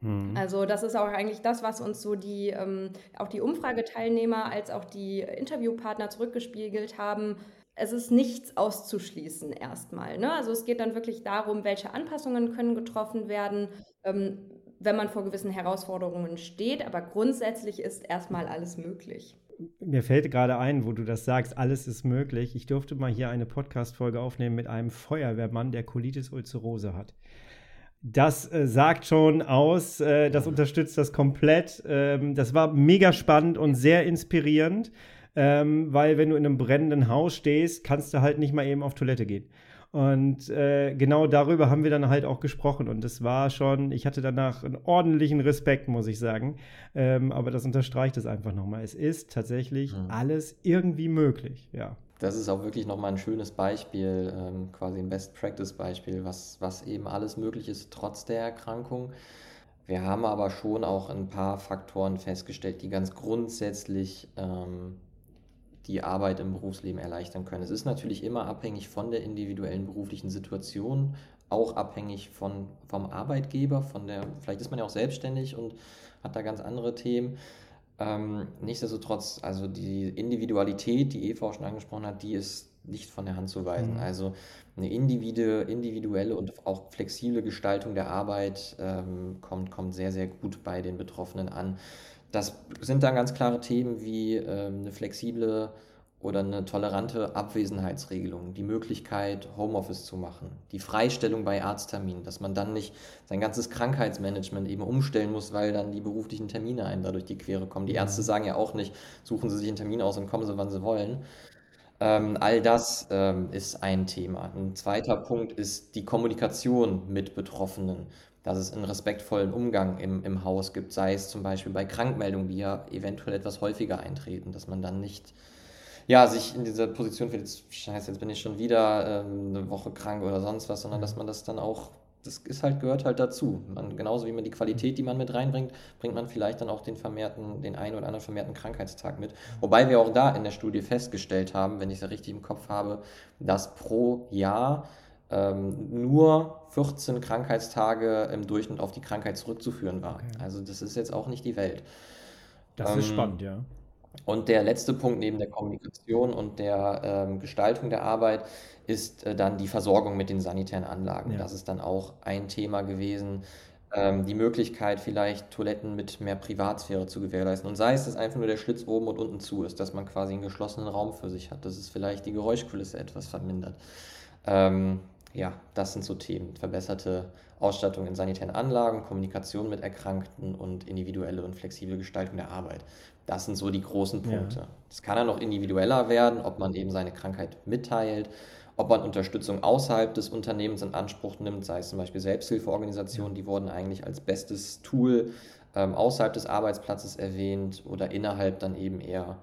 Mhm. Also das ist auch eigentlich das, was uns so die, ähm, auch die Umfrageteilnehmer als auch die Interviewpartner zurückgespiegelt haben es ist nichts auszuschließen erstmal. Ne? Also es geht dann wirklich darum, welche Anpassungen können getroffen werden, ähm, wenn man vor gewissen Herausforderungen steht. Aber grundsätzlich ist erstmal alles möglich. Mir fällt gerade ein, wo du das sagst, alles ist möglich. Ich durfte mal hier eine Podcast-Folge aufnehmen mit einem Feuerwehrmann, der Colitis ulcerose hat. Das äh, sagt schon aus, äh, das unterstützt das komplett. Ähm, das war mega spannend und sehr inspirierend ähm, weil wenn du in einem brennenden Haus stehst, kannst du halt nicht mal eben auf Toilette gehen. Und äh, genau darüber haben wir dann halt auch gesprochen. Und das war schon, ich hatte danach einen ordentlichen Respekt, muss ich sagen. Ähm, aber das unterstreicht es einfach nochmal. Es ist tatsächlich mhm. alles irgendwie möglich, ja. Das ist auch wirklich nochmal ein schönes Beispiel, ähm, quasi ein Best-Practice-Beispiel, was, was eben alles möglich ist, trotz der Erkrankung. Wir haben aber schon auch ein paar Faktoren festgestellt, die ganz grundsätzlich ähm, die Arbeit im Berufsleben erleichtern können. Es ist natürlich immer abhängig von der individuellen beruflichen Situation, auch abhängig von, vom Arbeitgeber, von der, vielleicht ist man ja auch selbstständig und hat da ganz andere Themen. Ähm, nichtsdestotrotz, also die Individualität, die Eva schon angesprochen hat, die ist nicht von der Hand zu weisen. Mhm. Also eine individuelle und auch flexible Gestaltung der Arbeit ähm, kommt, kommt sehr, sehr gut bei den Betroffenen an. Das sind dann ganz klare Themen wie ähm, eine flexible oder eine tolerante Abwesenheitsregelung, die Möglichkeit, Homeoffice zu machen, die Freistellung bei Arztterminen, dass man dann nicht sein ganzes Krankheitsmanagement eben umstellen muss, weil dann die beruflichen Termine einem dadurch die Quere kommen. Die Ärzte sagen ja auch nicht, suchen Sie sich einen Termin aus und kommen Sie, wann Sie wollen. Ähm, all das ähm, ist ein Thema. Ein zweiter Punkt ist die Kommunikation mit Betroffenen dass es einen respektvollen Umgang im, im Haus gibt, sei es zum Beispiel bei Krankmeldungen, die ja eventuell etwas häufiger eintreten, dass man dann nicht ja, sich in dieser Position findet, scheiße, jetzt bin ich schon wieder ähm, eine Woche krank oder sonst was, sondern dass man das dann auch, das ist halt, gehört halt dazu. Man, genauso wie man die Qualität, die man mit reinbringt, bringt man vielleicht dann auch den vermehrten, den einen oder anderen vermehrten Krankheitstag mit. Wobei wir auch da in der Studie festgestellt haben, wenn ich es ja richtig im Kopf habe, dass pro Jahr ähm, nur 14 Krankheitstage im Durchschnitt auf die Krankheit zurückzuführen war. Okay. Also das ist jetzt auch nicht die Welt. Das ist Ähm, spannend, ja. und der letzte Punkt neben der Kommunikation und der ähm, Gestaltung der Arbeit ist äh, dann die Versorgung mit den sanitären Anlagen. Ja. Das ist dann auch ein Thema gewesen, ähm, die Möglichkeit, vielleicht Toiletten mit mehr Privatsphäre zu gewährleisten. Und sei es, dass einfach nur der Schlitz oben und unten zu ist, dass man quasi einen geschlossenen Raum für sich hat, dass es vielleicht die Geräuschkulisse etwas vermindert. Ähm, ja, das sind so Themen. Verbesserte Ausstattung in sanitären Anlagen, Kommunikation mit Erkrankten und individuelle und flexible Gestaltung der Arbeit. Das sind so die großen Ja. Punkte. Es kann dann noch individueller werden, ob man eben seine Krankheit mitteilt, ob man Unterstützung außerhalb des Unternehmens in Anspruch nimmt, sei es zum Beispiel Selbsthilfeorganisationen, die wurden eigentlich als bestes Tool ähm, außerhalb des Arbeitsplatzes erwähnt oder innerhalb dann eben eher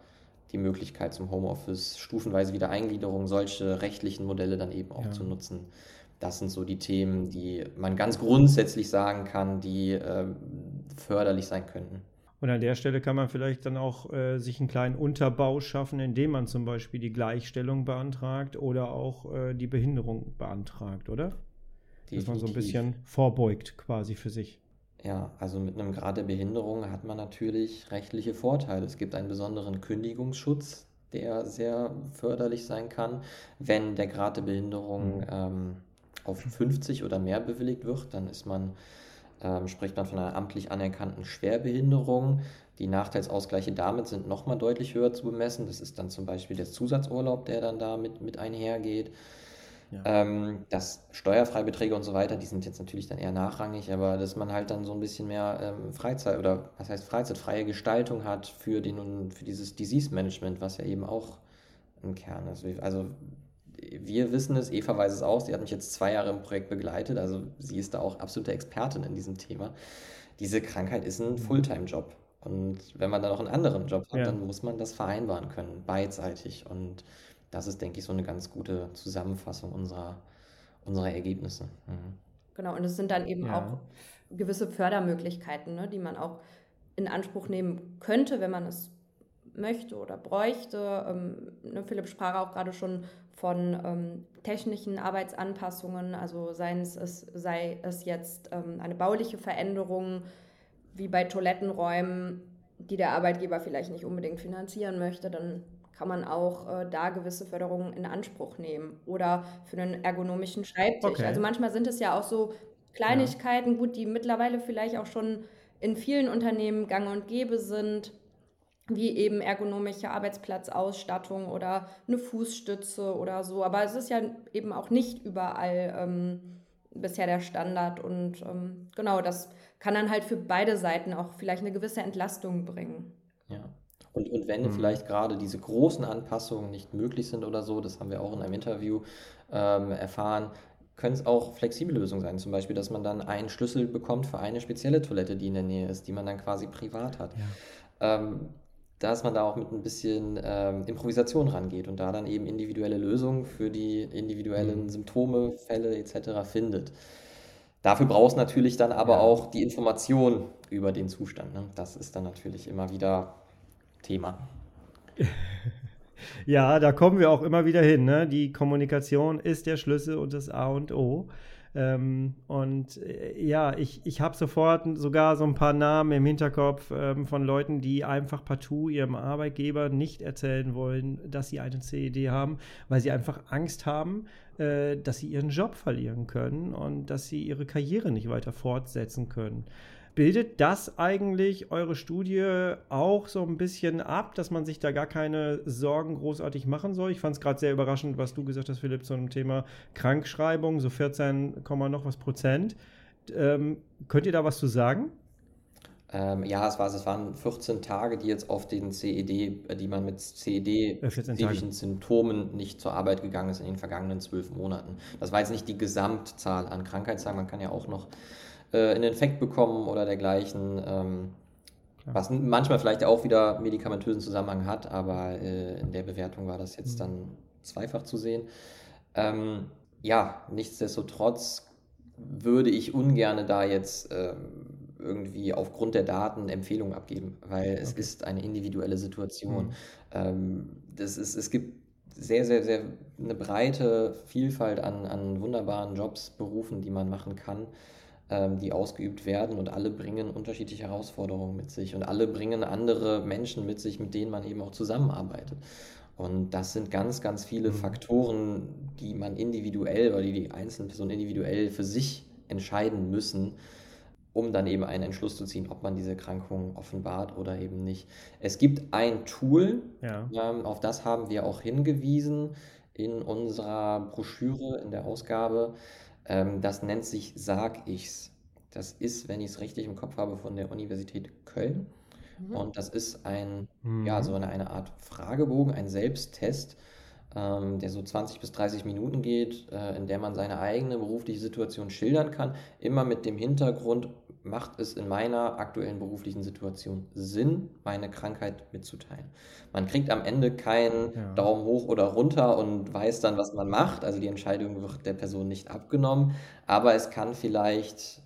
die Möglichkeit zum Homeoffice, stufenweise Wiedereingliederung, solche rechtlichen Modelle dann eben auch Ja. zu nutzen. Das sind so die Themen, die man ganz grundsätzlich sagen kann, die ähm, förderlich sein könnten. Und an der Stelle kann man vielleicht dann auch äh, sich einen kleinen Unterbau schaffen, indem man zum Beispiel die Gleichstellung beantragt oder auch äh, die Behinderung beantragt, oder? Dass man so ein Definitiv. bisschen vorbeugt quasi für sich. Ja, also mit einem Grad der Behinderung hat man natürlich rechtliche Vorteile. Es gibt einen besonderen Kündigungsschutz, der sehr förderlich sein kann. Wenn der Grad der Behinderung Mhm. ähm, auf 50 oder mehr bewilligt wird, dann ist man, ähm, spricht man von einer amtlich anerkannten Schwerbehinderung. Die Nachteilsausgleiche damit sind nochmal deutlich höher zu bemessen. Das ist dann zum Beispiel der Zusatzurlaub, der dann da mit, mit einhergeht. Ja. Ähm, dass Steuerfreibeträge und so weiter, die sind jetzt natürlich dann eher nachrangig, aber dass man halt dann so ein bisschen mehr ähm, Freizeit oder was heißt Freizeitfreie Gestaltung hat für den für dieses Disease Management, was ja eben auch ein Kern ist. Also wir wissen es, Eva weiß es auch, sie hat mich jetzt zwei Jahre im Projekt begleitet, also sie ist da auch absolute Expertin in diesem Thema. Diese Krankheit ist ein Fulltime-Job. Und wenn man dann noch einen anderen Job hat, Ja. dann muss man das vereinbaren können, beidseitig. Und das ist, denke ich, so eine ganz gute Zusammenfassung unserer, unserer Ergebnisse. Mhm. Genau, und es sind dann eben Ja. auch gewisse Fördermöglichkeiten, ne, die man auch in Anspruch nehmen könnte, wenn man es möchte oder bräuchte. Ähm, ne, Philipp sprach auch gerade schon von ähm, technischen Arbeitsanpassungen, also seien es, es, sei es jetzt ähm, eine bauliche Veränderung, wie bei Toilettenräumen, die der Arbeitgeber vielleicht nicht unbedingt finanzieren möchte, dann kann man auch äh, da gewisse Förderungen in Anspruch nehmen. Oder für einen ergonomischen Schreibtisch. Okay. Also manchmal sind es ja auch so Kleinigkeiten, gut, die mittlerweile vielleicht auch schon in vielen Unternehmen gang und gäbe sind, wie eben ergonomische Arbeitsplatzausstattung oder eine Fußstütze oder so. Aber es ist ja eben auch nicht überall ähm, bisher der Standard. Und ähm, genau, das kann dann halt für beide Seiten auch vielleicht eine gewisse Entlastung bringen. Ja. Und, und wenn Mhm. vielleicht gerade diese großen Anpassungen nicht möglich sind oder so, das haben wir auch in einem Interview ähm, erfahren, können es auch flexible Lösungen sein. Zum Beispiel, dass man dann einen Schlüssel bekommt für eine spezielle Toilette, die in der Nähe ist, die man dann quasi privat hat. Ähm, dass man da auch mit ein bisschen ähm, Improvisation rangeht und da dann eben individuelle Lösungen für die individuellen Mhm. Symptome, Fälle etc. findet. Dafür brauchst du natürlich dann aber Ja. auch die Information über den Zustand. Ne? Das ist dann natürlich immer wieder Thema. <laughs> Ja, da kommen wir auch immer wieder hin. Ne? Die Kommunikation ist der Schlüssel und das A und O. Ähm, und äh, ja, ich, ich habe sofort sogar so ein paar Namen im Hinterkopf ähm, von Leuten, die einfach partout ihrem Arbeitgeber nicht erzählen wollen, dass sie eine CED haben, weil sie einfach Angst haben, äh, dass sie ihren Job verlieren können und dass sie ihre Karriere nicht weiter fortsetzen können. Bildet das eigentlich eure Studie auch so ein bisschen ab, dass man sich da gar keine Sorgen großartig machen soll? Ich fand es gerade sehr überraschend, was du gesagt hast, Philipp, zu dem Thema Krankschreibung, so 14, noch was Prozent. Ähm, könnt ihr da was zu sagen? Ähm, ja, es, war, es waren 14 Tage, die jetzt auf den CED, äh, die man mit 14 Tage. CED-spezifischen Symptomen nicht zur Arbeit gegangen ist in den vergangenen zwölf Monaten. Das war jetzt nicht die Gesamtzahl an Krankheitstagen. Man kann ja auch noch äh, einen Infekt bekommen oder dergleichen, ähm, Klar. was manchmal vielleicht auch wieder medikamentösen Zusammenhang hat, aber äh, in der Bewertung war das jetzt Mhm. dann zweifach zu sehen. Ähm, ja, nichtsdestotrotz würde ich ungern da jetzt ähm, irgendwie aufgrund der Daten Empfehlungen abgeben, weil es Okay. ist eine individuelle Situation. Mhm. Ähm, das ist, es gibt sehr, sehr, sehr eine breite Vielfalt an, an wunderbaren Jobs, Berufen, die man machen kann, die ausgeübt werden und alle bringen unterschiedliche Herausforderungen mit sich und alle bringen andere Menschen mit sich, mit denen man eben auch zusammenarbeitet. Und das sind ganz, ganz viele mhm. Faktoren, die man individuell oder die die einzelnen Personen individuell für sich entscheiden müssen, um dann eben einen Entschluss zu ziehen, ob man diese Erkrankung offenbart oder eben nicht. Es gibt ein Tool, ja. ähm, auf das haben wir auch hingewiesen in unserer Broschüre, in der Ausgabe. Ähm, das nennt sich Sag ich's. Das ist, wenn ich es richtig im Kopf habe, von der Universität Köln. Mhm. Und das ist ein, mhm. ja, so eine, eine Art Fragebogen, ein Selbsttest, ähm, der so 20 bis 30 Minuten geht, äh, in der man seine eigene berufliche Situation schildern kann, immer mit dem Hintergrund, macht es in meiner aktuellen beruflichen Situation Sinn, meine Krankheit mitzuteilen. Man kriegt am Ende keinen ja. Daumen hoch oder runter und weiß dann, was man macht. Also die Entscheidung wird der Person nicht abgenommen, aber es kann vielleicht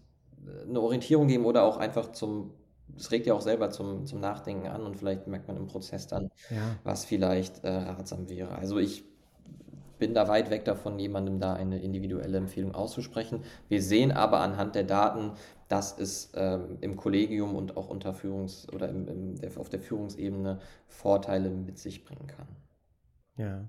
äh, eine Orientierung geben oder auch einfach zum es regt ja auch selber zum, zum Nachdenken an und vielleicht merkt man im Prozess dann, ja. was vielleicht äh, ratsam wäre. Also ich bin da weit weg davon, jemandem da eine individuelle Empfehlung auszusprechen. Wir sehen aber anhand der Daten, dass es ähm, im Kollegium und auch unter Führungs- oder im, im, auf der Führungsebene Vorteile mit sich bringen kann. Ja.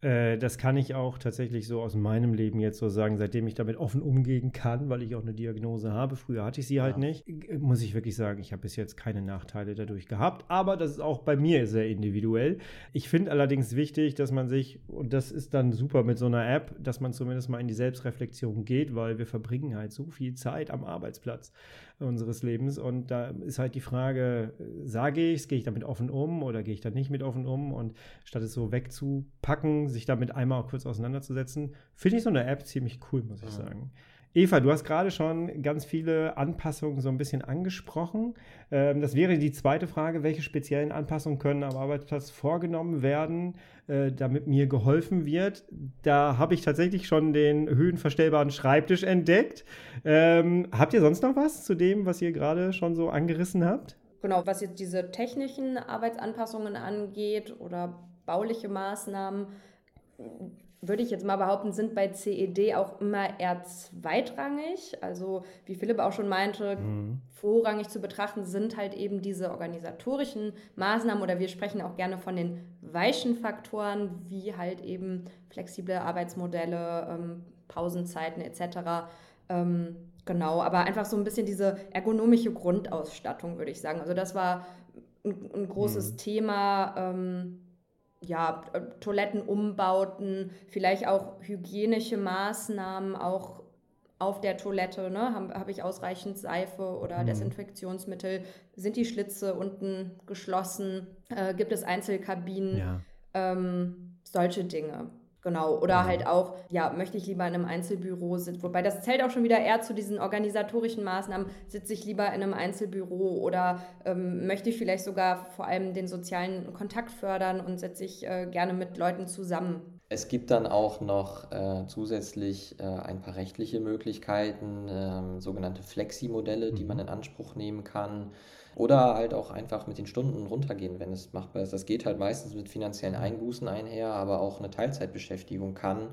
Äh, das kann ich auch tatsächlich so aus meinem Leben jetzt so sagen, seitdem ich damit offen umgehen kann, weil ich auch eine Diagnose habe. Früher hatte ich sie halt ja. nicht. Muss ich wirklich sagen, ich habe bis jetzt keine Nachteile dadurch gehabt. Aber das ist auch bei mir sehr individuell. Ich finde allerdings wichtig, dass man sich, und das ist dann super mit so einer App, dass man zumindest mal in die Selbstreflexion geht, weil wir verbringen halt so viel Zeit am Arbeitsplatz unseres Lebens. Und da ist halt die Frage, sage ich es, gehe ich damit offen um oder gehe ich da nicht mit offen um? Und statt es so wegzupacken, sich damit einmal auch kurz auseinanderzusetzen, finde ich so eine App ziemlich cool, muss ich sagen. Eva, du hast gerade schon ganz viele Anpassungen so ein bisschen angesprochen. Ähm, das wäre die zweite Frage. Welche speziellen Anpassungen können am Arbeitsplatz vorgenommen werden, äh, damit mir geholfen wird? Da habe ich tatsächlich schon den höhenverstellbaren Schreibtisch entdeckt. Ähm, habt ihr sonst noch was zu dem, was ihr gerade schon so angerissen habt? Genau, was jetzt diese technischen Arbeitsanpassungen angeht oder bauliche Maßnahmen, würde ich jetzt mal behaupten, sind bei CED auch immer eher zweitrangig. Also wie Philipp auch schon meinte, mhm. vorrangig zu betrachten sind halt eben diese organisatorischen Maßnahmen oder wir sprechen auch gerne von den weichen Faktoren, wie halt eben flexible Arbeitsmodelle, ähm, Pausenzeiten etc. Ähm, genau, aber einfach so ein bisschen diese ergonomische Grundausstattung, würde ich sagen. Also das war ein, ein großes mhm. Thema. Ähm, ja, äh, Toilettenumbauten, vielleicht auch hygienische Maßnahmen, auch auf der Toilette, ne? habe hab ich ausreichend Seife oder mhm. Desinfektionsmittel, sind die Schlitze unten geschlossen, äh, gibt es Einzelkabinen, ja. ähm, solche Dinge. Genau, oder halt auch, ja, möchte ich lieber in einem Einzelbüro sitzen, wobei das zählt auch schon wieder eher zu diesen organisatorischen Maßnahmen, sitze ich lieber in einem Einzelbüro oder ähm, möchte ich vielleicht sogar vor allem den sozialen Kontakt fördern und setze ich äh, gerne mit Leuten zusammen. Es gibt dann auch noch äh, zusätzlich äh, ein paar rechtliche Möglichkeiten, ähm, sogenannte Flexi-Modelle, mhm. die man in Anspruch nehmen kann. Oder halt auch einfach mit den Stunden runtergehen, wenn es machbar ist. Das geht halt meistens mit finanziellen Einbußen einher, aber auch eine Teilzeitbeschäftigung kann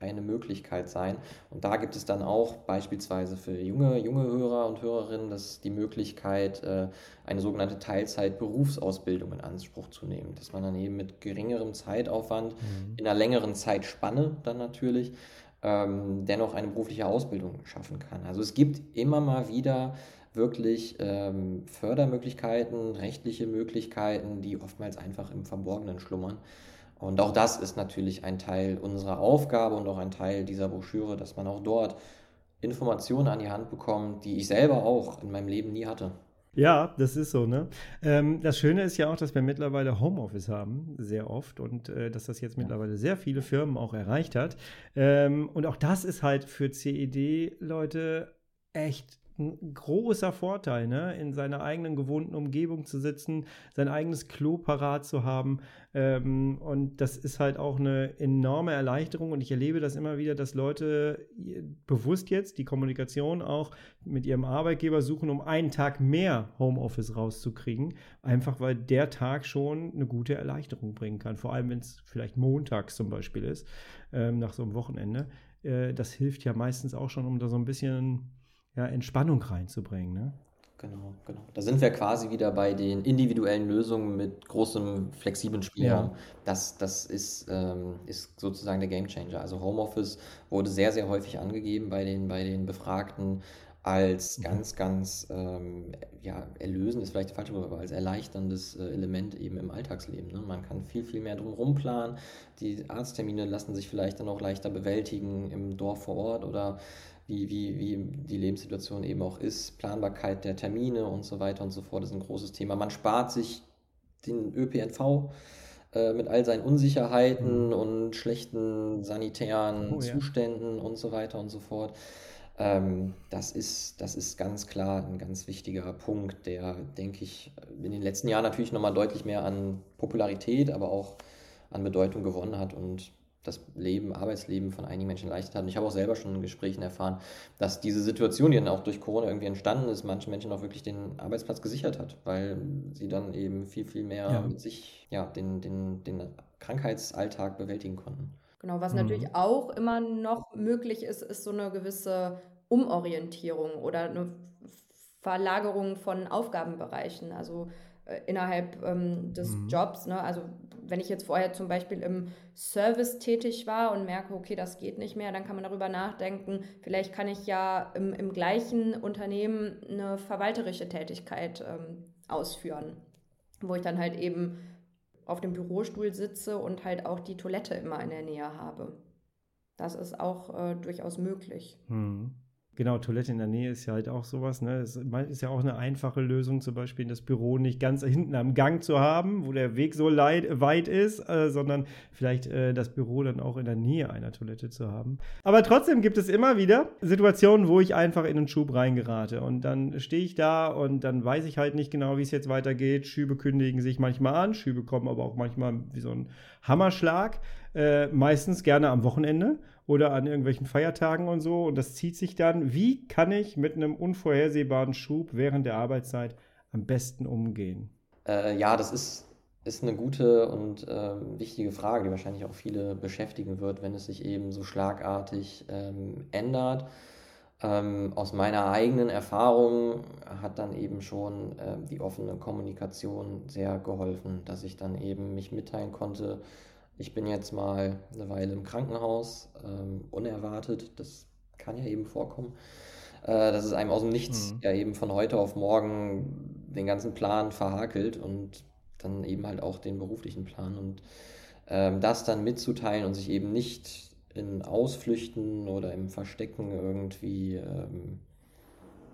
eine Möglichkeit sein. Und da gibt es dann auch beispielsweise für junge, junge Hörer und Hörerinnen das die Möglichkeit, äh, eine sogenannte Teilzeit-Berufsausbildung in Anspruch zu nehmen. Dass man dann eben mit geringerem Zeitaufwand, mhm. in einer längeren Zeitspanne dann natürlich, ähm, dennoch eine berufliche Ausbildung schaffen kann. Also es gibt immer mal wieder wirklich ähm, Fördermöglichkeiten, rechtliche Möglichkeiten, die oftmals einfach im Verborgenen schlummern. Und auch das ist natürlich ein Teil unserer Aufgabe und auch ein Teil dieser Broschüre, dass man auch dort Informationen an die Hand bekommt, die ich selber auch in meinem Leben nie hatte. Ja, das ist so, ne? Ähm, das Schöne ist ja auch, dass wir mittlerweile Homeoffice haben, sehr oft, und äh, dass das jetzt mittlerweile sehr viele Firmen auch erreicht hat. Ähm, und auch das ist halt für CED-Leute echt ein großer Vorteil, ne? in seiner eigenen gewohnten Umgebung zu sitzen, sein eigenes Klo parat zu haben. Ähm, und das ist halt auch eine enorme Erleichterung. Und ich erlebe das immer wieder, dass Leute bewusst jetzt die Kommunikation auch mit ihrem Arbeitgeber suchen, um einen Tag mehr Homeoffice rauszukriegen. Einfach weil der Tag schon eine gute Erleichterung bringen kann. Vor allem, wenn es vielleicht montags zum Beispiel ist, ähm, nach so einem Wochenende. Äh, das hilft ja meistens auch schon, um da so ein bisschen ja, Entspannung reinzubringen. Ne? Genau, genau. Da sind wir quasi wieder bei den individuellen Lösungen mit großem flexiblen Spielraum. Ja. Das, das ist, ähm, ist sozusagen der Gamechanger. Also Homeoffice wurde sehr, sehr häufig angegeben bei den, bei den Befragten als mhm. ganz, ganz ähm, ja, erlösend ist vielleicht der falsche Wort, aber als erleichterndes äh, Element eben im Alltagsleben. Ne? Man kann viel, viel mehr drumherum planen. Die Arzttermine lassen sich vielleicht dann auch leichter bewältigen im Dorf vor Ort oder wie, wie, wie die Lebenssituation eben auch ist, Planbarkeit der Termine und so weiter und so fort ist ein großes Thema. Man spart sich den ÖPNV äh, mit all seinen Unsicherheiten mhm. und schlechten sanitären oh, Zuständen ja. und so weiter und so fort. Ähm, das, ist, das ist ganz klar ein ganz wichtiger Punkt, der, denke ich, in den letzten Jahren natürlich nochmal deutlich mehr an Popularität, aber auch an Bedeutung gewonnen hat und das Leben, Arbeitsleben von einigen Menschen erleichtert hat. Und ich habe auch selber schon in Gesprächen erfahren, dass diese Situation, die dann auch durch Corona irgendwie entstanden ist, manchen Menschen auch wirklich den Arbeitsplatz gesichert hat, weil sie dann eben viel, viel mehr ja. mit sich ja, den, den, den Krankheitsalltag bewältigen konnten. Genau, was mhm. natürlich auch immer noch möglich ist, ist so eine gewisse Umorientierung oder eine Verlagerung von Aufgabenbereichen. Also äh, innerhalb ähm, des mhm. Jobs. Ne? Also wenn ich jetzt vorher zum Beispiel im Service tätig war und merke, okay, das geht nicht mehr, dann kann man darüber nachdenken, vielleicht kann ich ja im, im gleichen Unternehmen eine verwalterische Tätigkeit ähm, ausführen, wo ich dann halt eben auf dem Bürostuhl sitze und halt auch die Toilette immer in der Nähe habe. Das ist auch äh, durchaus möglich. Mhm. Genau, Toilette in der Nähe ist ja halt auch sowas. Ne? Es ist ja auch eine einfache Lösung, zum Beispiel das Büro nicht ganz <laughs> hinten am Gang zu haben, wo der Weg so leid, weit ist, äh, sondern vielleicht äh, das Büro dann auch in der Nähe einer Toilette zu haben. Aber trotzdem gibt es immer wieder Situationen, wo ich einfach in einen Schub reingerate. Und dann stehe ich da und dann weiß ich halt nicht genau, wie es jetzt weitergeht. Schübe kündigen sich manchmal an, Schübe kommen aber auch manchmal wie so ein Hammerschlag. Äh, meistens gerne am Wochenende oder an irgendwelchen Feiertagen und so. Und das zieht sich dann. Wie kann ich mit einem unvorhersehbaren Schub während der Arbeitszeit am besten umgehen? Äh, ja, das ist, ist eine gute und äh, wichtige Frage, die wahrscheinlich auch viele beschäftigen wird, wenn es sich eben so schlagartig ähm, ändert. Ähm, aus meiner eigenen Erfahrung hat dann eben schon äh, die offene Kommunikation sehr geholfen, dass ich dann eben mich mitteilen konnte, ich bin jetzt mal eine Weile im Krankenhaus, ähm, unerwartet, das kann ja eben vorkommen, äh, dass es einem aus dem Nichts mhm. ja eben von heute auf morgen den ganzen Plan verhakelt und dann eben halt auch den beruflichen Plan und ähm, das dann mitzuteilen und sich eben nicht in Ausflüchten oder im Verstecken irgendwie ähm,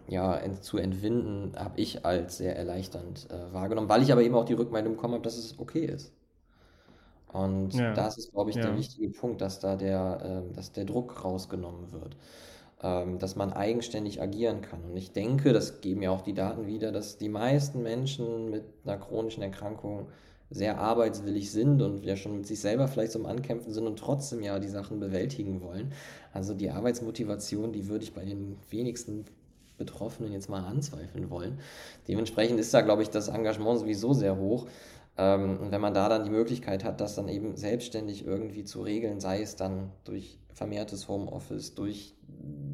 ja, ent zu entwinden, habe ich als sehr erleichternd äh, wahrgenommen, weil ich aber eben auch die Rückmeldung bekommen habe, dass es okay ist. Und ja. das ist, glaube ich, ja. der wichtige Punkt, dass da der, äh, dass der Druck rausgenommen wird. Ähm, dass man eigenständig agieren kann. Und ich denke, das geben ja auch die Daten wieder, dass die meisten Menschen mit einer chronischen Erkrankung sehr arbeitswillig sind und ja schon mit sich selber vielleicht zum Ankämpfen sind und trotzdem ja die Sachen bewältigen wollen. Also die Arbeitsmotivation, die würde ich bei den wenigsten Betroffenen jetzt mal anzweifeln wollen. Dementsprechend ist da, glaube ich, das Engagement sowieso sehr hoch. Ähm, und wenn man da dann die Möglichkeit hat, das dann eben selbstständig irgendwie zu regeln, sei es dann durch vermehrtes Homeoffice, durch,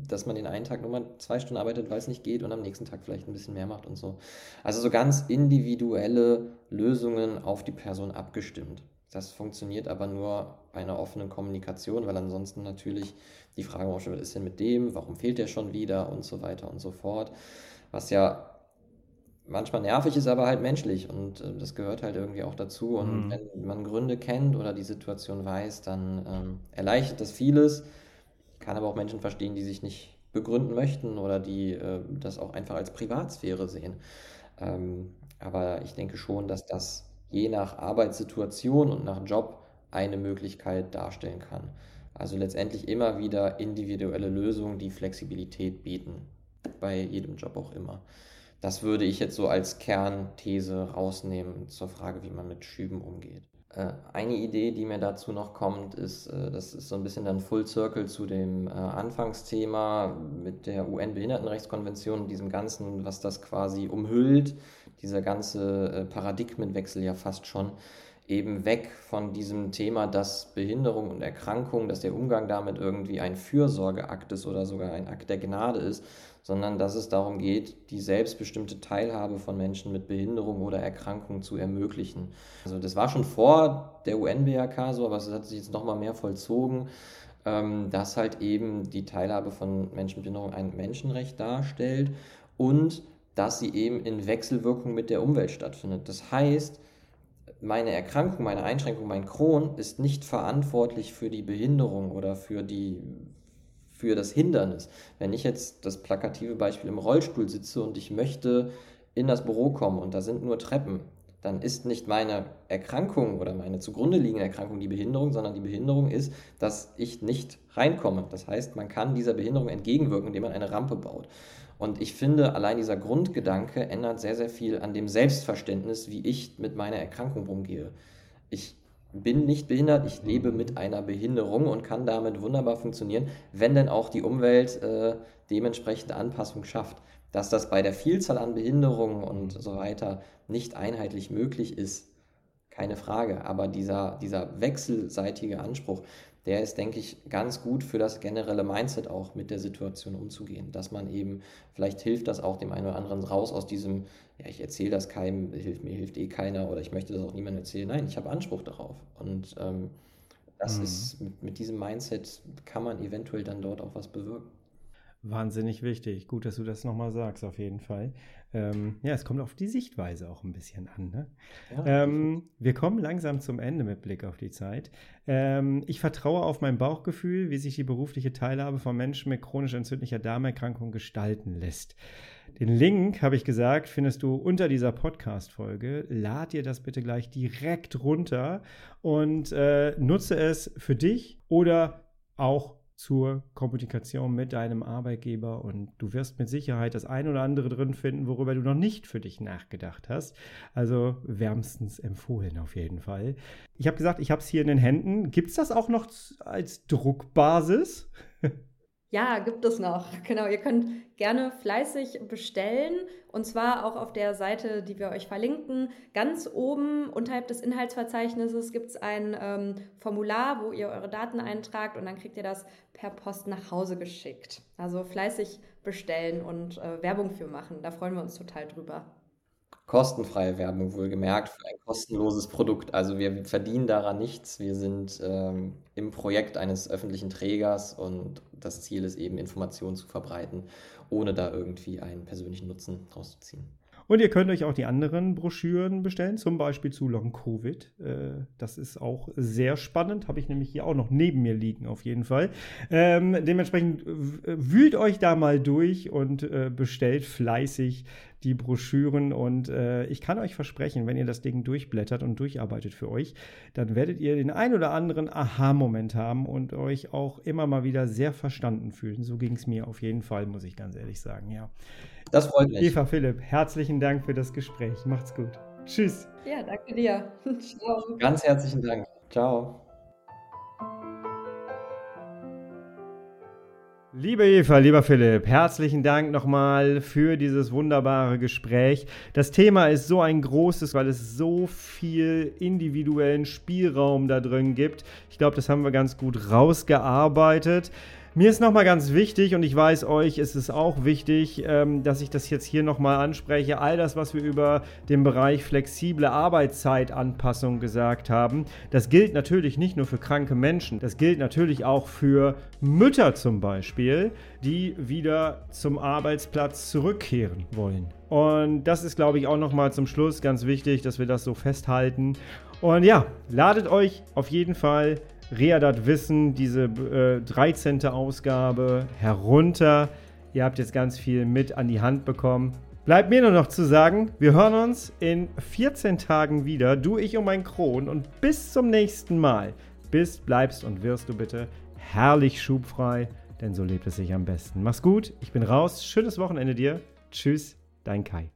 dass man den einen Tag nur mal zwei Stunden arbeitet, weil es nicht geht und am nächsten Tag vielleicht ein bisschen mehr macht und so. Also so ganz individuelle Lösungen auf die Person abgestimmt. Das funktioniert aber nur bei einer offenen Kommunikation, weil ansonsten natürlich die Frage auch schon, was ist denn mit dem, warum fehlt der schon wieder und so weiter und so fort. Was ja manchmal nervig ist, aber halt menschlich und äh, das gehört halt irgendwie auch dazu. Und mhm. wenn man Gründe kennt oder die Situation weiß, dann ähm, erleichtert das vieles. Ich kann aber auch Menschen verstehen, die sich nicht begründen möchten oder die äh, das auch einfach als Privatsphäre sehen. Ähm, aber ich denke schon, dass das je nach Arbeitssituation und nach Job eine Möglichkeit darstellen kann. Also letztendlich immer wieder individuelle Lösungen, die Flexibilität bieten. bei jedem Job auch immer. Das würde ich jetzt so als Kernthese rausnehmen zur Frage, wie man mit Schüben umgeht. Äh, eine Idee, die mir dazu noch kommt, ist, äh, das ist so ein bisschen dann Full Circle zu dem äh, Anfangsthema mit der UN-Behindertenrechtskonvention und diesem Ganzen, was das quasi umhüllt, dieser ganze Paradigmenwechsel ja fast schon eben weg von diesem Thema, dass Behinderung und Erkrankung, dass der Umgang damit irgendwie ein Fürsorgeakt ist oder sogar ein Akt der Gnade ist, sondern dass es darum geht, die selbstbestimmte Teilhabe von Menschen mit Behinderung oder Erkrankung zu ermöglichen. Also das war schon vor der UN-BRK so, aber es hat sich jetzt nochmal mehr vollzogen, ähm, dass halt eben die Teilhabe von Menschen mit Behinderung ein Menschenrecht darstellt und dass sie eben in Wechselwirkung mit der Umwelt stattfindet. Das heißt, meine Erkrankung, meine Einschränkung, mein Kron ist nicht verantwortlich für die Behinderung oder für, die, für das Hindernis. Wenn ich jetzt das plakative Beispiel im Rollstuhl sitze und ich möchte in das Büro kommen und da sind nur Treppen, dann ist nicht meine Erkrankung oder meine zugrunde liegende Erkrankung die Behinderung, sondern die Behinderung ist, dass ich nicht reinkomme. Das heißt, man kann dieser Behinderung entgegenwirken, indem man eine Rampe baut. Und ich finde, allein dieser Grundgedanke ändert sehr, sehr viel an dem Selbstverständnis, wie ich mit meiner Erkrankung umgehe. Ich bin nicht behindert, ich lebe mit einer Behinderung und kann damit wunderbar funktionieren, wenn denn auch die Umwelt äh, dementsprechende Anpassung schafft. Dass das bei der Vielzahl an Behinderungen und so weiter nicht einheitlich möglich ist, keine Frage. Aber dieser, dieser wechselseitige Anspruch, der ist, denke ich, ganz gut für das generelle Mindset auch mit der Situation umzugehen. Dass man eben, vielleicht hilft das auch dem einen oder anderen raus aus diesem, ja, ich erzähle das keinem, hilft, mir hilft eh keiner oder ich möchte das auch niemandem erzählen. Nein, ich habe Anspruch darauf. Und ähm, das mhm. ist, mit, mit diesem Mindset kann man eventuell dann dort auch was bewirken. Wahnsinnig wichtig. Gut, dass du das nochmal sagst, auf jeden Fall. Ähm, ja, es kommt auf die Sichtweise auch ein bisschen an. Ne? Ja, ähm, wir kommen langsam zum Ende mit Blick auf die Zeit. Ähm, ich vertraue auf mein Bauchgefühl, wie sich die berufliche Teilhabe von Menschen mit chronisch entzündlicher Darmerkrankung gestalten lässt. Den Link, habe ich gesagt, findest du unter dieser Podcast-Folge. Lad dir das bitte gleich direkt runter und äh, nutze es für dich oder auch zur Kommunikation mit deinem Arbeitgeber und du wirst mit Sicherheit das ein oder andere drin finden, worüber du noch nicht für dich nachgedacht hast. Also wärmstens empfohlen auf jeden Fall. Ich habe gesagt, ich habe es hier in den Händen. Gibt es das auch noch als Druckbasis? <laughs> Ja, gibt es noch. <laughs> Genau, ihr könnt gerne fleißig bestellen und zwar auch auf der Seite, die wir euch verlinken. Ganz oben unterhalb des Inhaltsverzeichnisses gibt es ein ähm, Formular, wo ihr eure Daten eintragt und dann kriegt ihr das per Post nach Hause geschickt. Also fleißig bestellen und äh, Werbung für machen. Da freuen wir uns total drüber. Kostenfreie Werbung wohlgemerkt für ein kostenloses Produkt. Also wir verdienen daran nichts. Wir sind ähm, im Projekt eines öffentlichen Trägers und das Ziel ist eben, Informationen zu verbreiten, ohne da irgendwie einen persönlichen Nutzen rauszuziehen. Und ihr könnt euch auch die anderen Broschüren bestellen, zum Beispiel zu Long Covid. Äh, das ist auch sehr spannend, habe ich nämlich hier auch noch neben mir liegen, auf jeden Fall. Ähm, dementsprechend wühlt euch da mal durch und äh, bestellt fleißig die Broschüren. Und äh, ich kann euch versprechen, wenn ihr das Ding durchblättert und durcharbeitet für euch, dann werdet ihr den ein oder anderen Aha-Moment haben und euch auch immer mal wieder sehr verstanden fühlen. So ging es mir auf jeden Fall, muss ich ganz ehrlich sagen, ja. Das freut mich. Eva Philipp, herzlichen Dank für das Gespräch. Macht's gut. Tschüss. Ja, danke dir. <laughs> Ciao. Ganz herzlichen Dank. Ciao. Liebe Eva, lieber Philipp, herzlichen Dank nochmal für dieses wunderbare Gespräch. Das Thema ist so ein großes, weil es so viel individuellen Spielraum da drin gibt. Ich glaube, das haben wir ganz gut rausgearbeitet. Mir ist nochmal ganz wichtig und ich weiß euch, ist es auch wichtig, ähm, dass ich das jetzt hier nochmal anspreche. All das, was wir über den Bereich flexible Arbeitszeitanpassung gesagt haben, das gilt natürlich nicht nur für kranke Menschen, das gilt natürlich auch für Mütter zum Beispiel, die wieder zum Arbeitsplatz zurückkehren wollen. Und das ist, glaube ich, auch nochmal zum Schluss ganz wichtig, dass wir das so festhalten. Und ja, ladet euch auf jeden Fall Readat Wissen, diese äh, 13. Ausgabe herunter. Ihr habt jetzt ganz viel mit an die Hand bekommen. Bleibt mir nur noch zu sagen, wir hören uns in 14 Tagen wieder, du, ich und mein Kron. Und bis zum nächsten Mal. Bist, bleibst und wirst du bitte herrlich schubfrei denn so lebt es sich am besten. Mach's gut, ich bin raus. Schönes Wochenende dir. Tschüss, dein Kai.